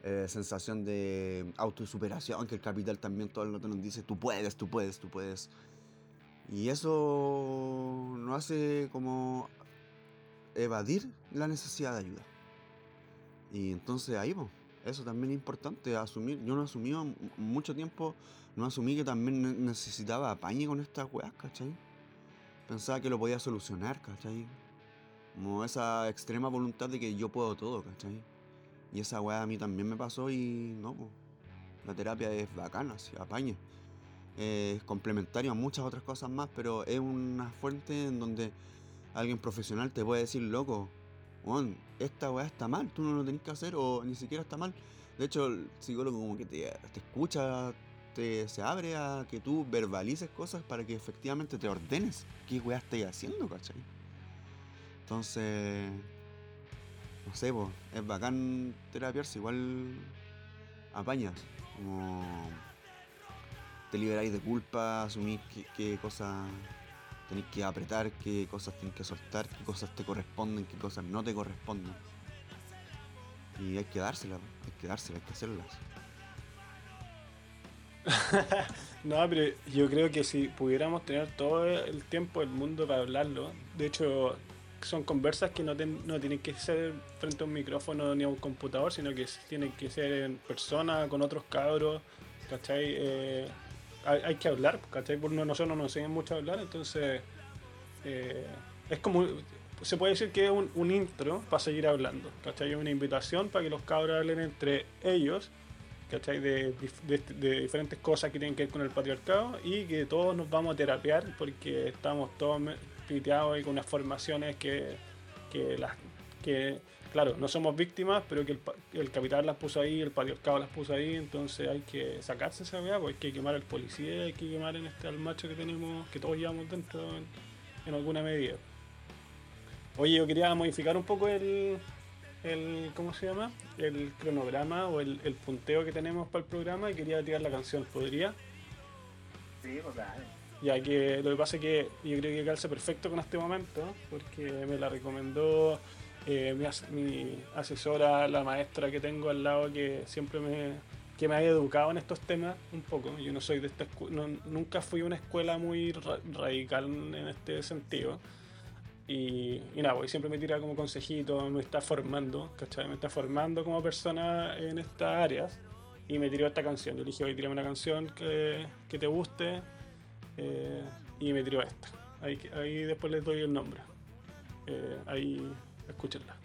eh, sensación de autosuperación que el capital también todo el rato nos dice, tú puedes, tú puedes, tú puedes. Y eso nos hace como evadir la necesidad de ayuda. Y entonces ahí, pues, eso también es importante, asumir. Yo no asumí mucho tiempo, no asumí que también ne- necesitaba apañe con estas weas, ¿cachai? Pensaba que lo podía solucionar, ¿cachai? Como esa extrema voluntad de que yo puedo todo, ¿cachai? Y esa weá a mí también me pasó y no, pues, la terapia es bacana, sí, apañe. Es complementario a muchas otras cosas más, pero es una fuente en donde alguien profesional te puede decir, loco, weón, esta weá está mal, tú no lo tenés que hacer o ni siquiera está mal. De hecho, el psicólogo como que te, te escucha, te, se abre a que tú verbalices cosas para que efectivamente te ordenes qué weá estás haciendo, ¿cachai? Entonces, no sé, pues, es bacán terapiarse, igual apañas, como te liberáis de culpa, asumís qué, qué cosas tenéis que apretar, qué cosas tenéis que soltar, qué cosas te corresponden, qué cosas no te corresponden. Y hay que dárselas, hay que dárselas, hay que hacerlas. No, pero yo creo que si pudiéramos tener todo el tiempo del mundo para hablarlo, de hecho son conversas que no, no tienen que ser frente a un micrófono ni a un computador, sino que tienen que ser en persona, con otros cabros, ¿cachai? Eh, hay, que hablar, ¿cachai? Por no- nosotros no nos enseñan mucho a hablar, entonces eh, es como, se puede decir que es un, un intro para seguir hablando, ¿cachai? Es una invitación para que los cabros hablen entre ellos ¿cachai? De, de- diferentes cosas que tienen que ver con el patriarcado y que todos nos vamos a terapiar porque estamos todos piteados y con unas formaciones que, que, las, que, claro, no somos víctimas, pero que el, el capital las puso ahí, el patriarcado las puso ahí, entonces hay que sacarse esa weá, porque hay que quemar al policía, hay que quemar en este al macho que tenemos, que todos llevamos dentro en, en alguna medida. Oye, yo quería modificar un poco el, el ¿cómo se llama? El cronograma o el, el punteo que tenemos para el programa y quería tirar la canción, ¿podría? Sí, pues dale. Ya que lo que pasa es que yo creo que calza perfecto con este momento, porque me la recomendó eh, mi, as- mi asesora, la maestra que tengo al lado, que siempre me, que me ha educado en estos temas un poco. Yo no soy de esta no- nunca fui a una escuela muy ra- radical en este sentido. Y, y nada, pues siempre me tira como consejito, me está formando, ¿cachai? Me está formando como persona en estas áreas. Y me tiró esta canción. Yo le dije, oye, tírame una canción que, que te guste. eh, y me tiró esta. Ahí, ahí después les doy el nombre. Eh, ahí, escúchenla.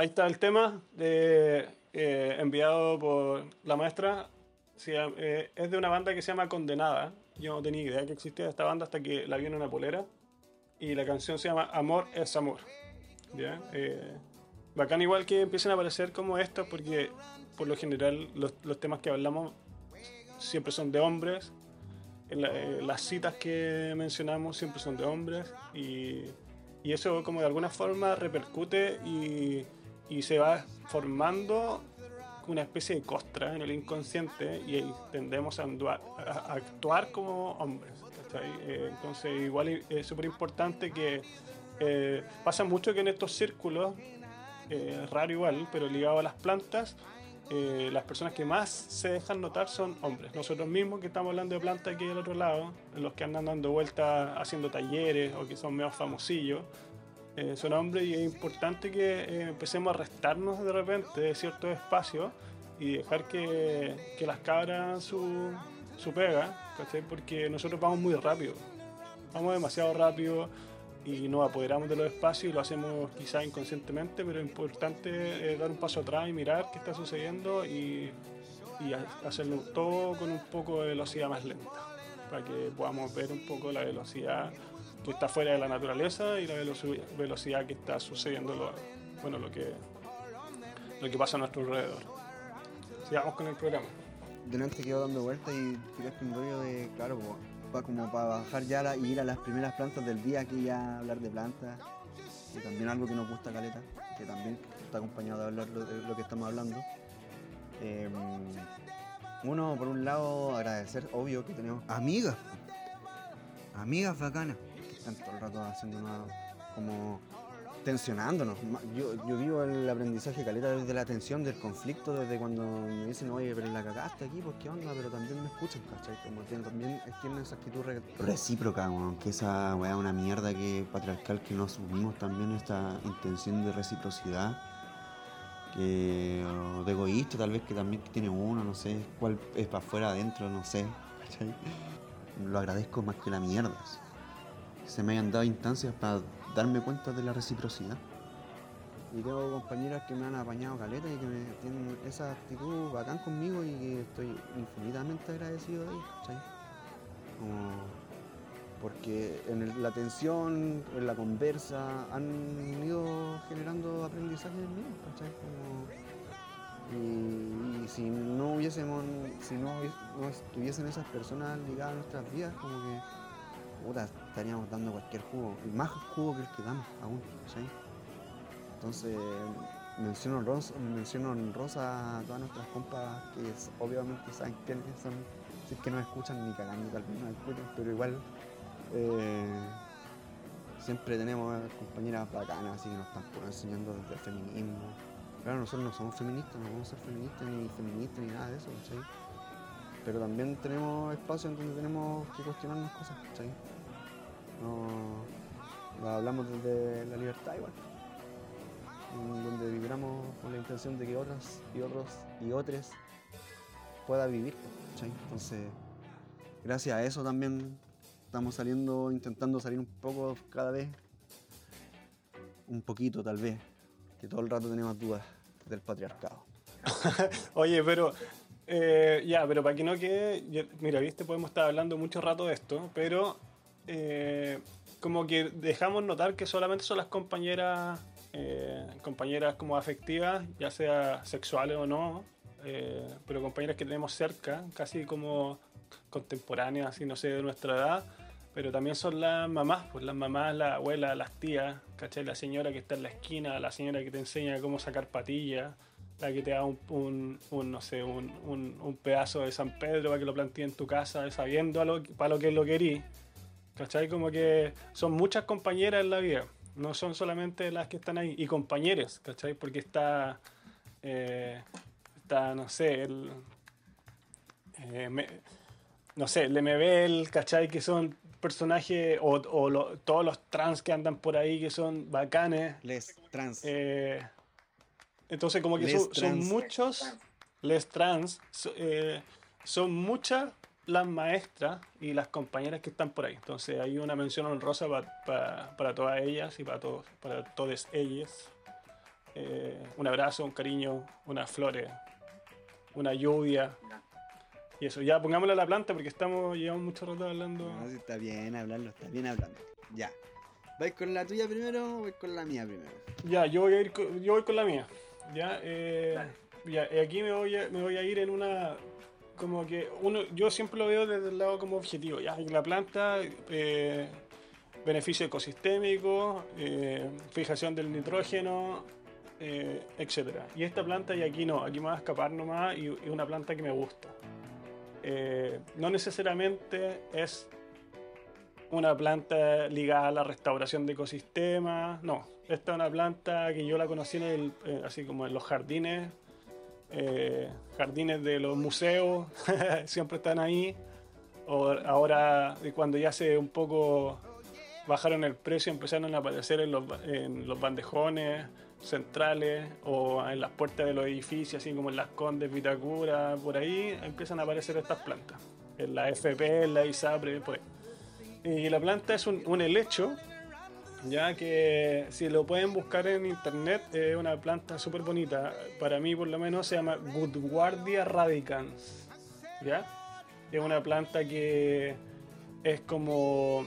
Ahí está el tema de, eh, enviado por la maestra. Eh, es de una banda que se llama Condenada. Yo no tenía idea que existía esta banda hasta que la vi en una polera. Y la canción se llama Amor es Amor. ¿Ya? Eh, bacán igual que empiecen a aparecer como estos porque por lo general los, temas que hablamos siempre son de hombres. La- eh, las citas que mencionamos siempre son de hombres y, y eso como de alguna forma repercute y, y se va formando una especie de costra en el inconsciente y tendemos a, a- actuar como hombres. Eh, entonces igual es- súper importante que eh, pasa mucho que en estos círculos, eh, raro igual, pero ligado a las plantas, eh, las personas que más se dejan notar son hombres. Nosotros mismos que estamos hablando de plantas aquí del otro lado, los que andan dando vueltas haciendo talleres o que son medio famosillos, eh, son y es importante que eh, empecemos a restarnos de repente de ciertos espacios y dejar que, que las cabras su, su pega. Porque nosotros vamos muy rápido, vamos demasiado rápido y nos apoderamos de los espacios y lo hacemos quizás inconscientemente, pero es importante eh, dar un paso atrás y mirar qué está sucediendo y, y ha- hacerlo todo con un poco de velocidad más lenta, para que podamos ver un poco la velocidad que está fuera de la naturaleza y la veloci- velocidad que está sucediendo lo, bueno, lo, que, lo que pasa a nuestro alrededor. Sigamos con el programa. Delante quedó dando vueltas y tiraste un rollo de, claro, para como para bajar ya y ir a las primeras plantas del día, que ya hablar de plantas, y también algo que nos gusta caleta, que también está acompañado de hablar lo, de lo que estamos hablando. Eh, uno, por un lado, agradecer, obvio, que tenemos amigas, amigas bacanas, están todo el rato haciéndonos como tensionándonos. Yo, yo vivo el aprendizaje caleta desde la tensión, del conflicto, desde cuando me dicen, oye, pero la cagaste aquí, pues qué onda, pero también me escuchan, ¿cachai? Como tienen, también tienen esa actitud re- recíproca, weón, que esa weá una mierda que patriarcal que no asumimos también esta intención de reciprocidad. Que, de egoísta tal vez que también tiene uno, no sé, cuál es para afuera, adentro, no sé, ¿cachai? Lo agradezco más que la mierda. Se me hayan dado instancias para darme cuenta de la reciprocidad. Y tengo compañeras que me han apañado caleta y que me tienen esa actitud bacán conmigo y estoy infinitamente agradecido de ellos, ¿cachai? Como- porque en la tensión, en la conversa, han ido generando aprendizaje en mí, ¿cachai? Como- y, si no hubiésemos, si no, no estuviesen esas personas ligadas a nuestras vidas, como que puta, estaríamos dando cualquier jugo, y más jugo que el que damos aún, ¿cachai? Entonces, menciono honrosa, menciono a todas nuestras compas que obviamente saben quiénes son, si es que no escuchan ni cagando, tal vez no escuchan, pero igual eh, siempre tenemos compañeras bacanas así que nos están enseñando desde el feminismo. Claro, nosotros no somos feministas, no vamos a ser feministas ni feministas ni nada de eso, ¿cachai? Pero también tenemos espacios en donde tenemos que cuestionarnos cosas, ¿cachai? No, hablamos desde la libertad igual. Donde vibramos con la intención de que otras y otros y otros puedan vivir. Entonces, gracias a eso también estamos saliendo, intentando salir un poco cada vez, un poquito tal vez, que todo el rato tenemos dudas del patriarcado. Oye, pero eh, ya, pero para que no quede, mira, viste, podemos estar hablando mucho rato de esto, pero eh, como que dejamos notar que solamente son las compañeras, eh, compañeras como afectivas, ya sea sexuales o no, eh, pero compañeras que tenemos cerca, casi como contemporáneas, así no sé, de nuestra edad. Pero también son las mamás, pues las mamás, las abuelas, las tías, ¿cachai? La señora que está en la esquina, la señora que te enseña cómo sacar patillas, la que te da un, un- no sé, un, un- pedazo de San Pedro para que lo plantees en tu casa, sabiendo a lo, para lo que lo querís. ¿Cachai? Como que son muchas compañeras en la vida, no son solamente las que están ahí, y compañeros, ¿cachai? Porque está, eh, está no sé, el, eh, me- no sé, el MBL, ¿cachai? Que son personajes, o, o lo- todos los trans que andan por ahí que son bacanes. Les trans. Eh, entonces, como que son, son trans. muchos, les trans, so- eh, son muchas las maestras y las compañeras que están por ahí. Entonces, hay una mención honrosa pa- pa- para todas ellas y para todos, para todas ellas. eh, un abrazo, un cariño, unas flores, una lluvia. Y eso, ya pongámosle a la planta porque estamos, llevamos mucho rato hablando. No, sí, está bien hablarlo, está bien hablando. Ya. ¿Vais con la tuya primero o vais con la mía primero? Ya, yo voy a ir con, yo voy con la mía. Ya, eh, ya, aquí me voy, a, me voy a ir en una. Como que uno, yo siempre lo veo desde el lado como objetivo. Ya, la planta, eh, beneficio ecosistémico, eh, fijación del nitrógeno, eh, etcétera. Y esta planta, y aquí no, aquí me va a escapar nomás, y es una planta que me gusta. Eh, no necesariamente es una planta ligada a la restauración de ecosistemas. No, esta es una planta que yo la conocí en así como en los jardines, eh, jardines de los museos, siempre están ahí. O ahora, cuando ya se un poco bajaron el precio, empezaron a aparecer en los, en los bandejones centrales o en las puertas de los edificios, así como en las Condes, Vitacura, por ahí empiezan a aparecer estas plantas. En la FP, en la ISAPRE, ahí. Y la planta es un helecho, ya que si lo pueden buscar en internet, es una planta súper bonita. Para mí, por lo menos, se llama Goodwardia radicans. ¿Ya? Es una planta que es como.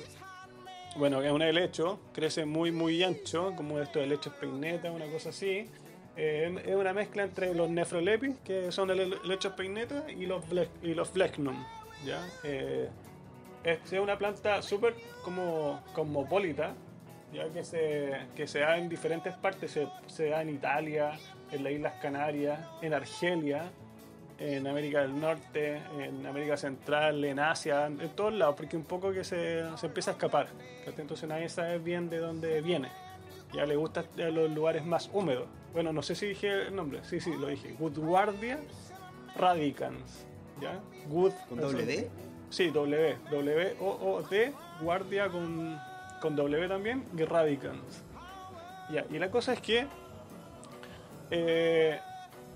Bueno, es un helecho, crece muy, muy ancho, como estos helechos peineta, una cosa así. Eh, es una mezcla entre los nefrolepis, que son el helechos peineta, y los, y los flechnum. ¿ya? Eh, es una planta súper como cosmopolita, ya que se, que se da en diferentes partes, se, se da en Italia, en las Islas Canarias, en Argelia, en América del Norte, en América Central, en Asia, en todos lados, porque un poco que se, se empieza a escapar, entonces nadie sabe bien de dónde viene. Ya le gusta los lugares más húmedos. Bueno, no sé si dije el nombre, sí, sí, lo dije. Woodwardia radicans. ¿Ya? Wood, ¿Con doble D? Sí, W, W O O D, guardia con, con W también, radicans. Y la cosa es que eh,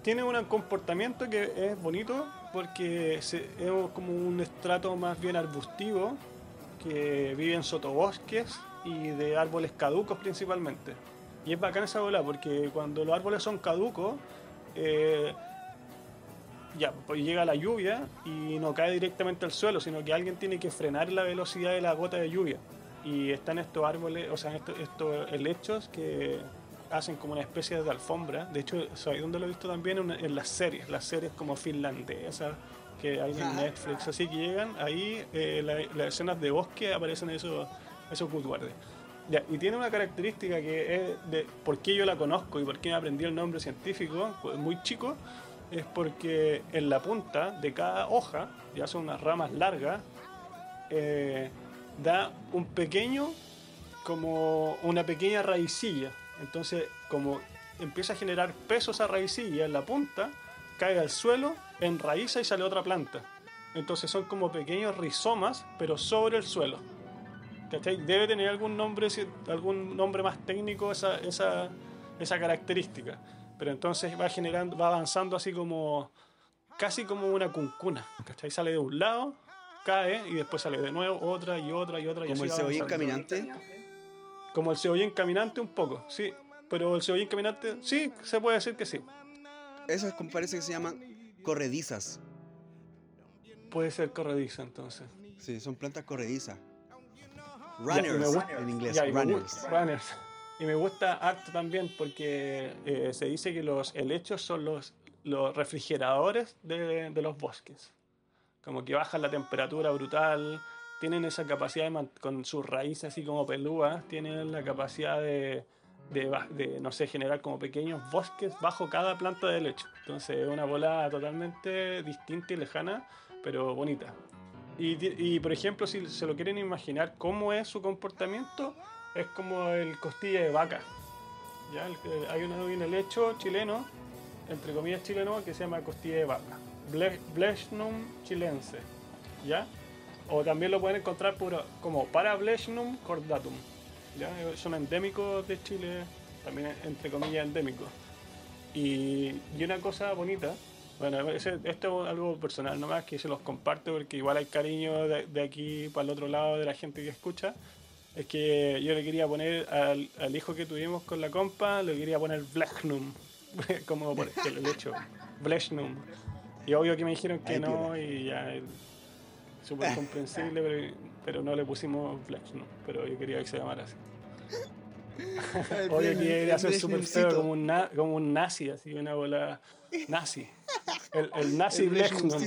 tiene un comportamiento que es bonito porque se- es como un estrato más bien arbustivo que vive en sotobosques y de árboles caducos principalmente. Y es bacán esa bola porque cuando los árboles son caducos, eh, ya, pues llega la lluvia y no cae directamente al suelo, sino que alguien tiene que frenar la velocidad de la gota de lluvia. Y están estos árboles, o sea, estos, estos helechos que hacen como una especie de alfombra. De hecho, ¿sabéis dónde lo he visto también? En, las series, las series como finlandesas que hay en Netflix, así que llegan ahí, eh, la- las escenas de bosque aparecen esos, esos woodwardes. Ya, y tiene una característica que es de por qué yo la conozco y por qué me aprendí el nombre científico, pues muy chico, es porque en la punta de cada hoja, ya son unas ramas largas, eh, da un pequeño, como una pequeña raicilla. Entonces, como empieza a generar peso esa raicilla en la punta, cae al suelo, enraiza y sale otra planta. Entonces son como pequeños rizomas, pero sobre el suelo. ¿Cachai? Debe tener algún nombre, algún nombre más técnico esa, esa, esa característica. Pero entonces va generando, va avanzando así como casi como una cuncuna. ¿Cachai? Sale de un lado, cae y después sale de nuevo otra y otra y otra. y Como el cebollín caminante. Como el cebollín caminante un poco, sí. Pero el cebollín caminante, sí, se puede decir que sí. Esas parece que se llaman corredizas. Puede ser corrediza entonces. Sí, son plantas corredizas. Runners gusta- en inglés, Ya, runners. runners. Y me gusta harto también porque eh, se dice que los helechos son los, los refrigeradores de, de los bosques. Como que bajan la temperatura brutal, tienen esa capacidad de, con sus raíces así como pelúas, tienen la capacidad de, no sé, generar como pequeños bosques bajo cada planta de helecho. Entonces es una bola totalmente distinta y lejana, pero bonita. Y, por ejemplo, si se lo quieren imaginar cómo es su comportamiento, es como el costilla de vaca. ¿ya? Hay un, helecho chileno, entre comillas chileno, que se llama costilla de vaca. Ble- Blechnum chilense. ¿ya? O también lo pueden encontrar como Parablechnum cordatum. ¿ya? Son endémicos de Chile, también entre comillas endémicos. Y, y una cosa bonita, bueno, esto es algo personal nomás que se los comparto porque igual hay cariño de, de aquí para el otro lado de la gente que escucha. Es que yo le quería poner al, al hijo que tuvimos con la compa, le quería poner Blechnum, como por el hecho, Blechnum. Y obvio que me dijeron que no y ya eh, súper comprensible, pero, pero no le pusimos Blechnum, pero yo quería que se llamara así. Obvio que debería ser súper feo como un, na- como un nazi, así una bola nazi. El, el nazi Blechnum.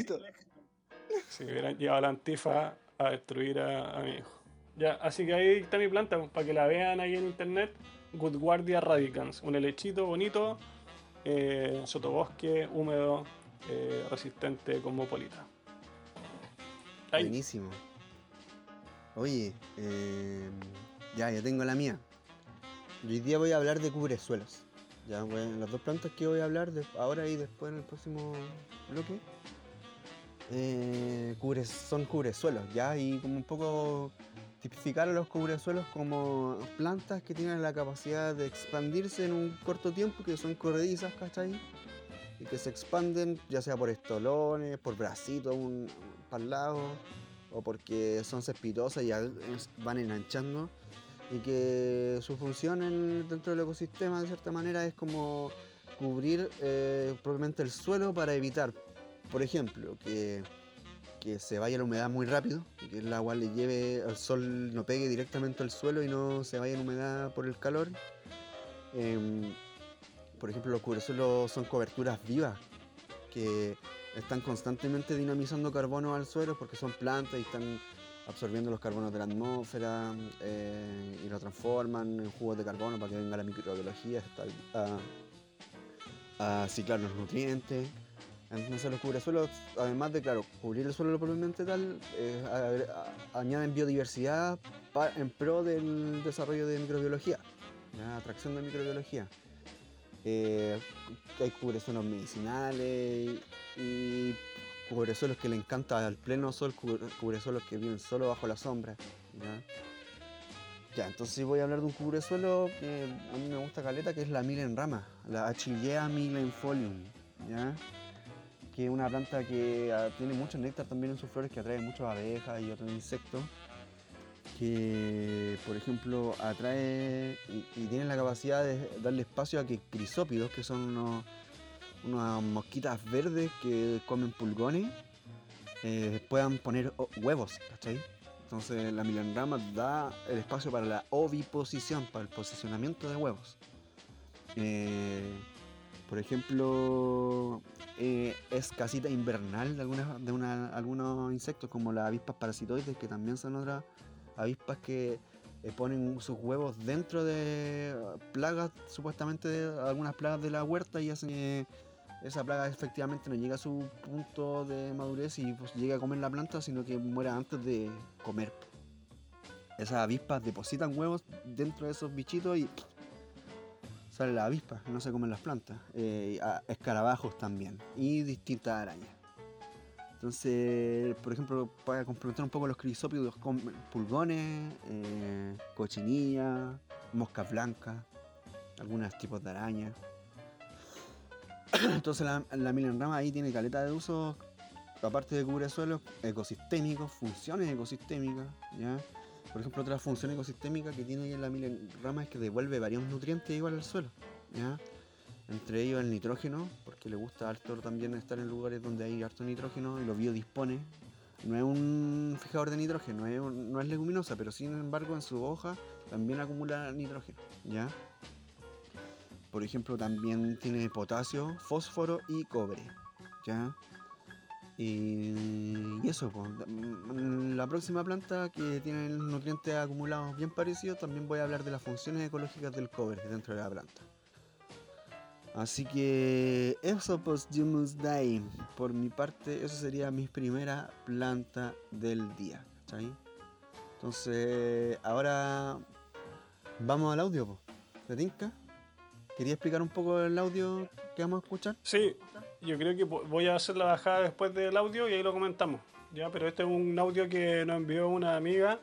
Si hubieran llevado la antifa a destruir a, a mi hijo. Ya, así que ahí está mi planta, pues, para que la vean ahí en internet. Good Guardia radicans, un helechito bonito, eh, sotobosque, húmedo, eh, resistente cosmopolita. Buenísimo. Oye, eh, ya, ya tengo la mía. Hoy día voy a hablar de cubresuelos. Ya, las dos plantas que voy a hablar de- ahora y después en el próximo bloque eh, cubre- son cubresuelos, ya, y como un poco tipificar a los cubresuelos como plantas que tienen la capacidad de expandirse en un corto tiempo, que son corredizas, ¿cachai? Y que se expanden ya sea por estolones, por bracitos, para el lado, o porque son cespitosas y van enganchando y que su función en- dentro del ecosistema de cierta manera es como cubrir eh, propiamente el suelo para evitar, por ejemplo, que, que se vaya la humedad muy rápido que el agua le lleve, el sol no pegue directamente al suelo y no se vaya la humedad por el calor. Em, por ejemplo, los cubresuelos son coberturas vivas que están constantemente dinamizando carbono al suelo porque son plantas y están absorbiendo los carbonos de la atmósfera eh, y lo transforman en jugos de carbono para que venga la microbiología a, a- ciclar los nutrientes. Entonces los cubresuelos, además de claro, cubrir el suelo propiamente tal, eh, añaden biodiversidad en pro del desarrollo de microbiología, ¿ya? atracción de microbiología. Eh, hay cubresuelos medicinales y cubresuelos que le encanta al pleno sol, cubre- cubresuelos que viven solo bajo la sombra. ¿ya? Ya, entonces voy a hablar de un cubresuelo que a mí me gusta caleta, que es la mila en rama, la Achillea millenfolium, ¿ya? Que es una planta que ah, tiene mucho néctar también en sus flores, que atrae muchas abejas y otros insectos. Que, por ejemplo, atrae y, y tiene la capacidad de darle espacio a que crisópidos, que son unos, unas mosquitas verdes que comen pulgones, eh, puedan poner huevos, ¿cachai? Entonces la milenrama da el espacio para la oviposición, para el posicionamiento de huevos. Eh, por ejemplo, eh, es casita invernal de, algunas, de una- algunos insectos como las avispas parasitoides, que también son otras avispas que eh, ponen sus huevos dentro de plagas, supuestamente de algunas plagas de la huerta y hacen esa plaga efectivamente no llega a su punto de madurez y pues, llega a comer la planta, sino que muera antes de comer. Esas avispas depositan huevos dentro de esos bichitos y sale la avispa, no se comen las plantas. Eh, escarabajos también y distintas arañas. Entonces, por ejemplo, para complementar un poco los crisópidos, comen pulgones, eh, cochinilla, moscas blancas, algunos tipos de arañas. Entonces la, la milenrama ahí tiene caleta de usos, aparte de cubre suelos, ecosistémicos, funciones ecosistémicas, ¿ya? Por ejemplo, otra función ecosistémica que tiene la milenrama es que devuelve varios nutrientes igual al suelo, ¿ya? Entre ellos el nitrógeno, porque le gusta harto también estar en lugares donde hay harto nitrógeno y lo biodispone. No es un fijador de nitrógeno, no es leguminosa, pero sin embargo en su hoja también acumula nitrógeno, ¿ya? Por ejemplo, también tiene potasio, fósforo y cobre. ¿Ya? Y, eso, pues, la próxima planta que tiene nutrientes acumulados bien parecidos, también voy a hablar de las funciones ecológicas del cobre dentro de la planta. Así que eso, pues, Jumus Day. Por mi parte, eso sería mi primera planta del día. ¿cachai? Entonces, ahora vamos al audio. ¿Te tinca? ¿Quería explicar un poco el audio que vamos a escuchar? Sí, yo creo que vo- voy a hacer la bajada después del audio y ahí lo comentamos. Ya, pero este es un audio que nos envió una amiga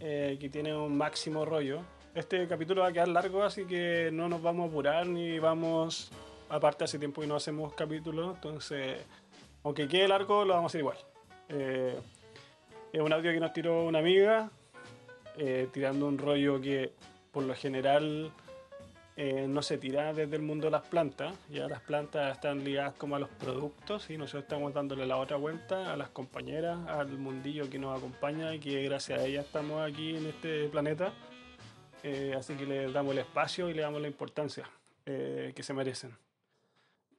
eh, que tiene un máximo rollo. Este capítulo va a quedar largo, así que no nos vamos a apurar ni vamos. Aparte, hace tiempo que no hacemos capítulos, entonces, aunque quede largo, lo vamos a hacer igual. Eh, es un audio que nos tiró una amiga eh, tirando un rollo que por lo general eh, no se tira desde el mundo de las plantas. Ya las plantas están ligadas como a los productos y nosotros estamos dándole la otra vuelta a las compañeras, al mundillo que nos acompaña y que gracias a ellas estamos aquí en este planeta. Eh, así que le damos el espacio y le damos la importancia eh, que se merecen.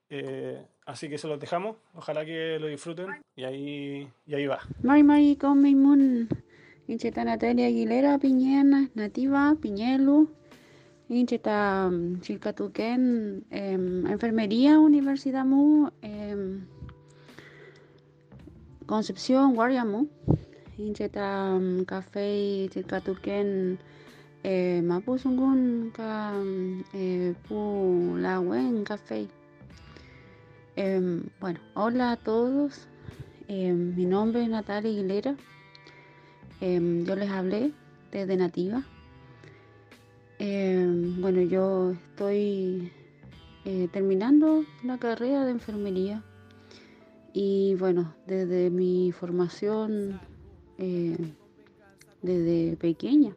Eh, así que se los dejamos, ojalá que lo disfruten y ahí, y ahí va. Mari Mari con Maimun. Incheta Natalia Aguilera Piñena, nativa, Piñelu. Incheta mm, Chilcatuquén, em, Enfermería, Universidad Mu. em, Concepción, Guardiamu. Incheta mm, Café Chilcatuquén. Eh, Mapusungun, ka mm, eh, Pu Lahuen Café. Em, bueno, hola a todos. Em, mi nombre es Natalia Aguilera. Em, yo les hablé desde Nativa. Bueno, yo estoy eh, terminando la carrera de enfermería y bueno, desde mi formación desde pequeña,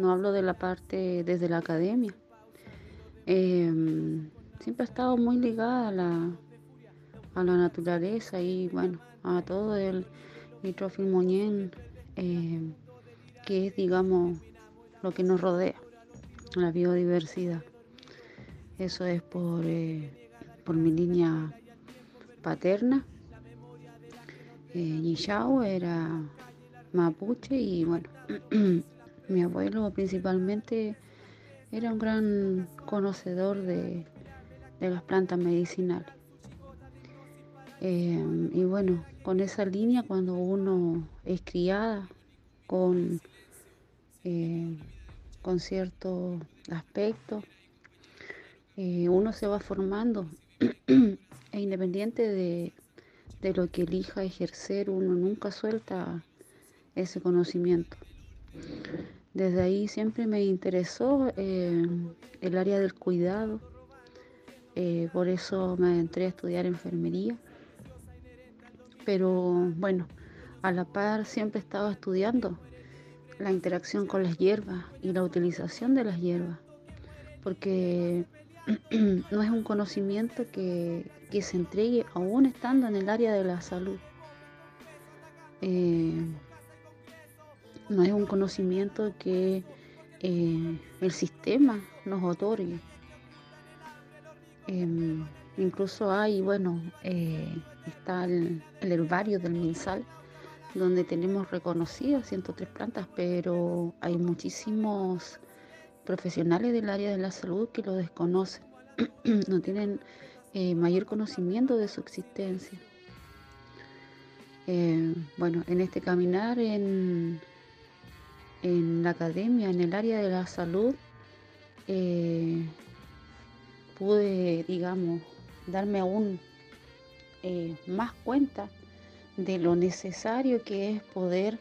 no hablo de la parte desde la academia, em, siempre he estado muy ligada a la, a la naturaleza y bueno, a todo el nitrofilmoñén eh, que es, digamos, lo que nos rodea, la biodiversidad. Eso es por, eh, por mi línea paterna. Eh, Yishao era mapuche y bueno, mi abuelo principalmente era un gran conocedor de, de las plantas medicinales. Eh, y bueno, con esa línea, cuando uno es criada con, eh, con cierto aspecto, uno se va formando e independiente de, de lo que elija ejercer, uno nunca suelta ese conocimiento. Desde ahí siempre me interesó eh, el área del cuidado, eh, por eso me entré a estudiar enfermería pero bueno, a la par siempre he estado estudiando la interacción con las hierbas y la utilización de las hierbas, porque no es un conocimiento que, que se entregue aún estando en el área de la salud. Eh, no es un conocimiento que eh, el sistema nos otorgue. Em, incluso hay, bueno, eh, está el, el herbario del MinSal, donde tenemos reconocidas 103 plantas, pero hay muchísimos profesionales del área de la salud que lo desconocen, no tienen eh, mayor conocimiento de su existencia. Bueno, en este caminar en, en la academia, en el área de la salud, eh, pude, digamos, darme aún eh, más cuenta de lo necesario que es poder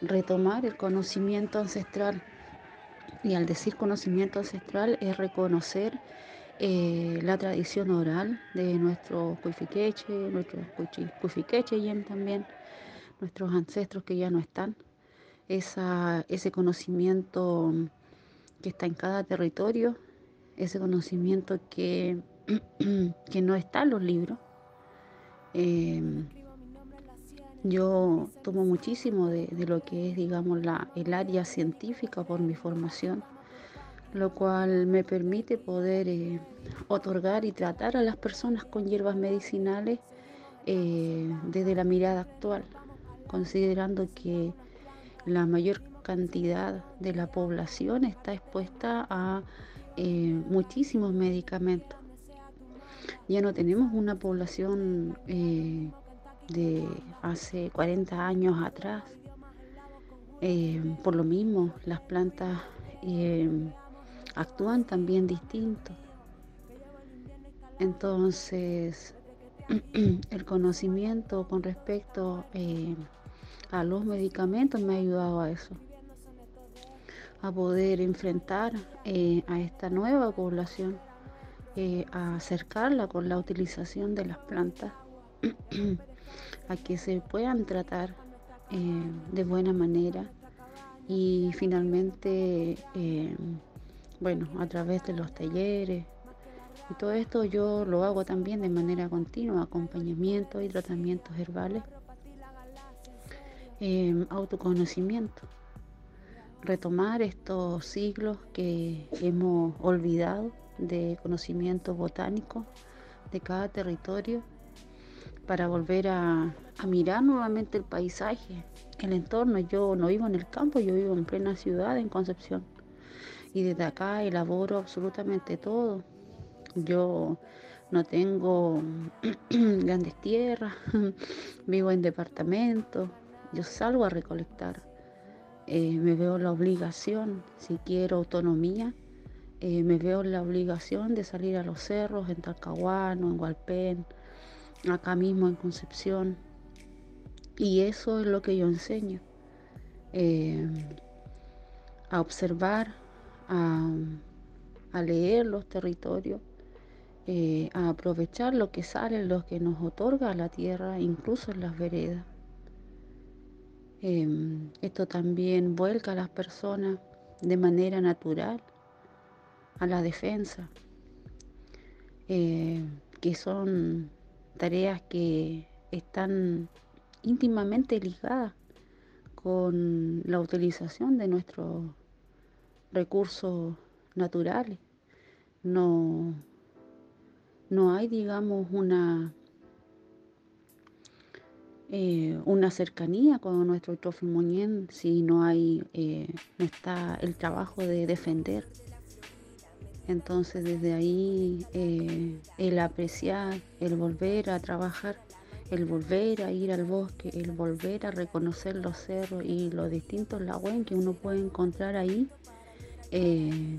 retomar el conocimiento ancestral. Y al decir conocimiento ancestral es reconocer eh, la tradición oral de nuestros cuifiqueche, nuestros cuifiqueche también, nuestros ancestros que ya no están. Esa, ese conocimiento que está en cada territorio, ese conocimiento que, que no está en los libros. Eh, yo tomo muchísimo de, de, lo que es, digamos, la, el área científica por mi formación, lo cual me permite poder eh, otorgar y tratar a las personas con hierbas medicinales eh, desde la mirada actual, considerando que la mayor cantidad de la población está expuesta a eh, muchísimos medicamentos. Ya no tenemos una población eh, de hace 40 años atrás. Eh, por lo mismo, las plantas actúan también distinto. Entonces, el conocimiento con respecto eh, a los medicamentos me ha ayudado a eso, a poder enfrentar eh, a esta nueva población, eh, a acercarla con la utilización de las plantas, a que se puedan tratar eh, de buena manera y finalmente, bueno, a través de los talleres. Y todo esto yo lo hago también de manera continua, acompañamiento y tratamientos herbales, eh, autoconocimiento, retomar estos siglos que hemos olvidado de conocimiento botánico de cada territorio para volver a, a mirar nuevamente el paisaje, el entorno. Yo no vivo en el campo, yo vivo en plena ciudad, en Concepción. Y desde acá elaboro absolutamente todo. Yo no tengo grandes tierras, vivo en departamentos, yo salgo a recolectar. Eh, me veo la obligación, si quiero autonomía, eh, me veo la obligación de salir a los cerros, en Talcahuano, en Hualpén, acá mismo en Concepción. Y eso es lo que yo enseño. eh, a observar, a, leer los territorios, a aprovechar lo que sale, lo que nos otorga la tierra, incluso en las veredas. Em, esto también vuelca a las personas de manera natural a la defensa, eh, que son tareas que están íntimamente ligadas con la utilización de nuestros recursos naturales. No, no hay, digamos, una, eh, una cercanía con nuestro trofimonien si no hay, eh, no está el trabajo de defender. Entonces desde ahí eh, el apreciar, el volver a trabajar, el volver a ir al bosque, el volver a reconocer los cerros y los distintos lagüen que uno puede encontrar ahí, eh,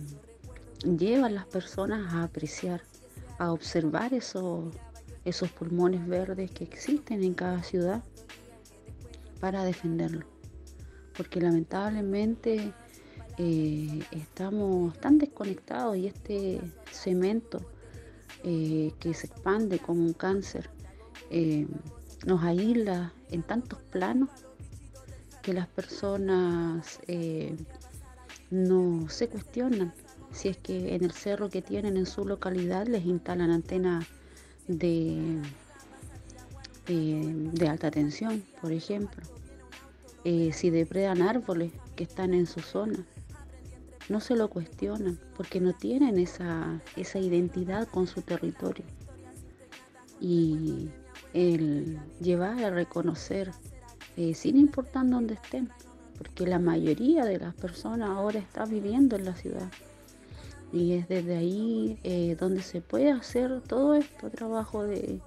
lleva a las personas a apreciar, a observar esos, esos pulmones verdes que existen en cada ciudad para defenderlo. Porque lamentablemente eh, estamos tan desconectados y este cemento eh, que se expande como un cáncer eh, nos aísla en tantos planos que las personas no se cuestionan si es que en el cerro que tienen en su localidad les instalan antenas de, eh, de alta tensión, por ejemplo. Eh, si depredan árboles que están en su zona, no se lo cuestionan porque no tienen esa, esa identidad con su territorio. Y el llevar a reconocer, eh, sin importar dónde estén, porque la mayoría de las personas ahora está viviendo en la ciudad. Y es desde ahí eh, donde se puede hacer todo este trabajo de,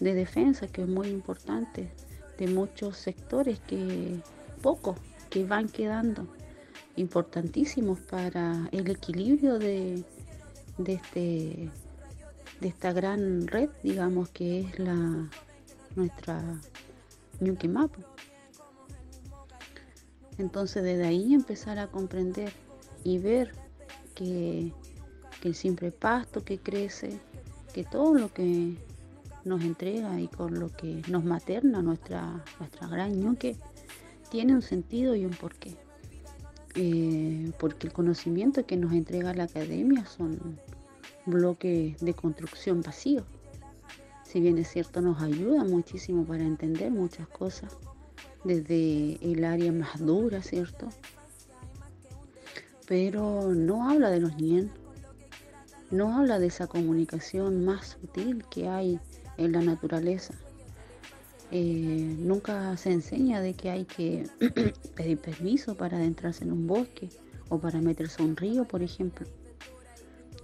de defensa, que es muy importante, de muchos sectores que, pocos, que van quedando, importantísimos para el equilibrio de, de, este, de esta gran red, digamos, que es la nuestra Ñuque Mapu. Entonces desde ahí empezar a comprender y ver que, que el simple pasto que crece, que todo lo que nos entrega y con lo que nos materna nuestra, nuestra gran ñuque, tiene un sentido y un porqué. Eh, porque el conocimiento que nos entrega la academia son bloques de construcción vacíos. Si bien es cierto, nos ayuda muchísimo para entender muchas cosas, desde el área más dura, ¿cierto? Pero no habla de los nien, no habla de esa comunicación más sutil que hay en la naturaleza. Eh, nunca se enseña de que hay que pedir permiso para adentrarse en un bosque o para meterse a un río, por ejemplo.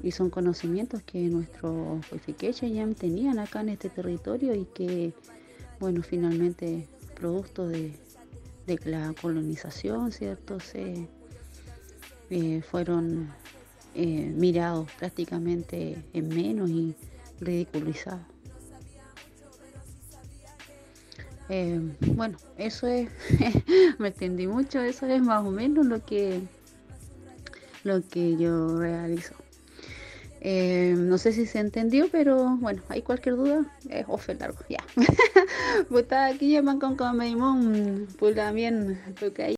Y son conocimientos que nuestros ya tenían acá en este territorio y que, bueno, finalmente, producto de, de la colonización, ¿cierto? Se eh, fueron eh, mirados prácticamente en menos y ridiculizados. Eh, bueno, eso es, me extendí mucho, eso es más o menos lo que lo que yo realizo. No sé si se entendió, pero bueno, hay cualquier duda, es ofe largo, ya. pues está aquí llaman con Cameimón, pues también, porque ahí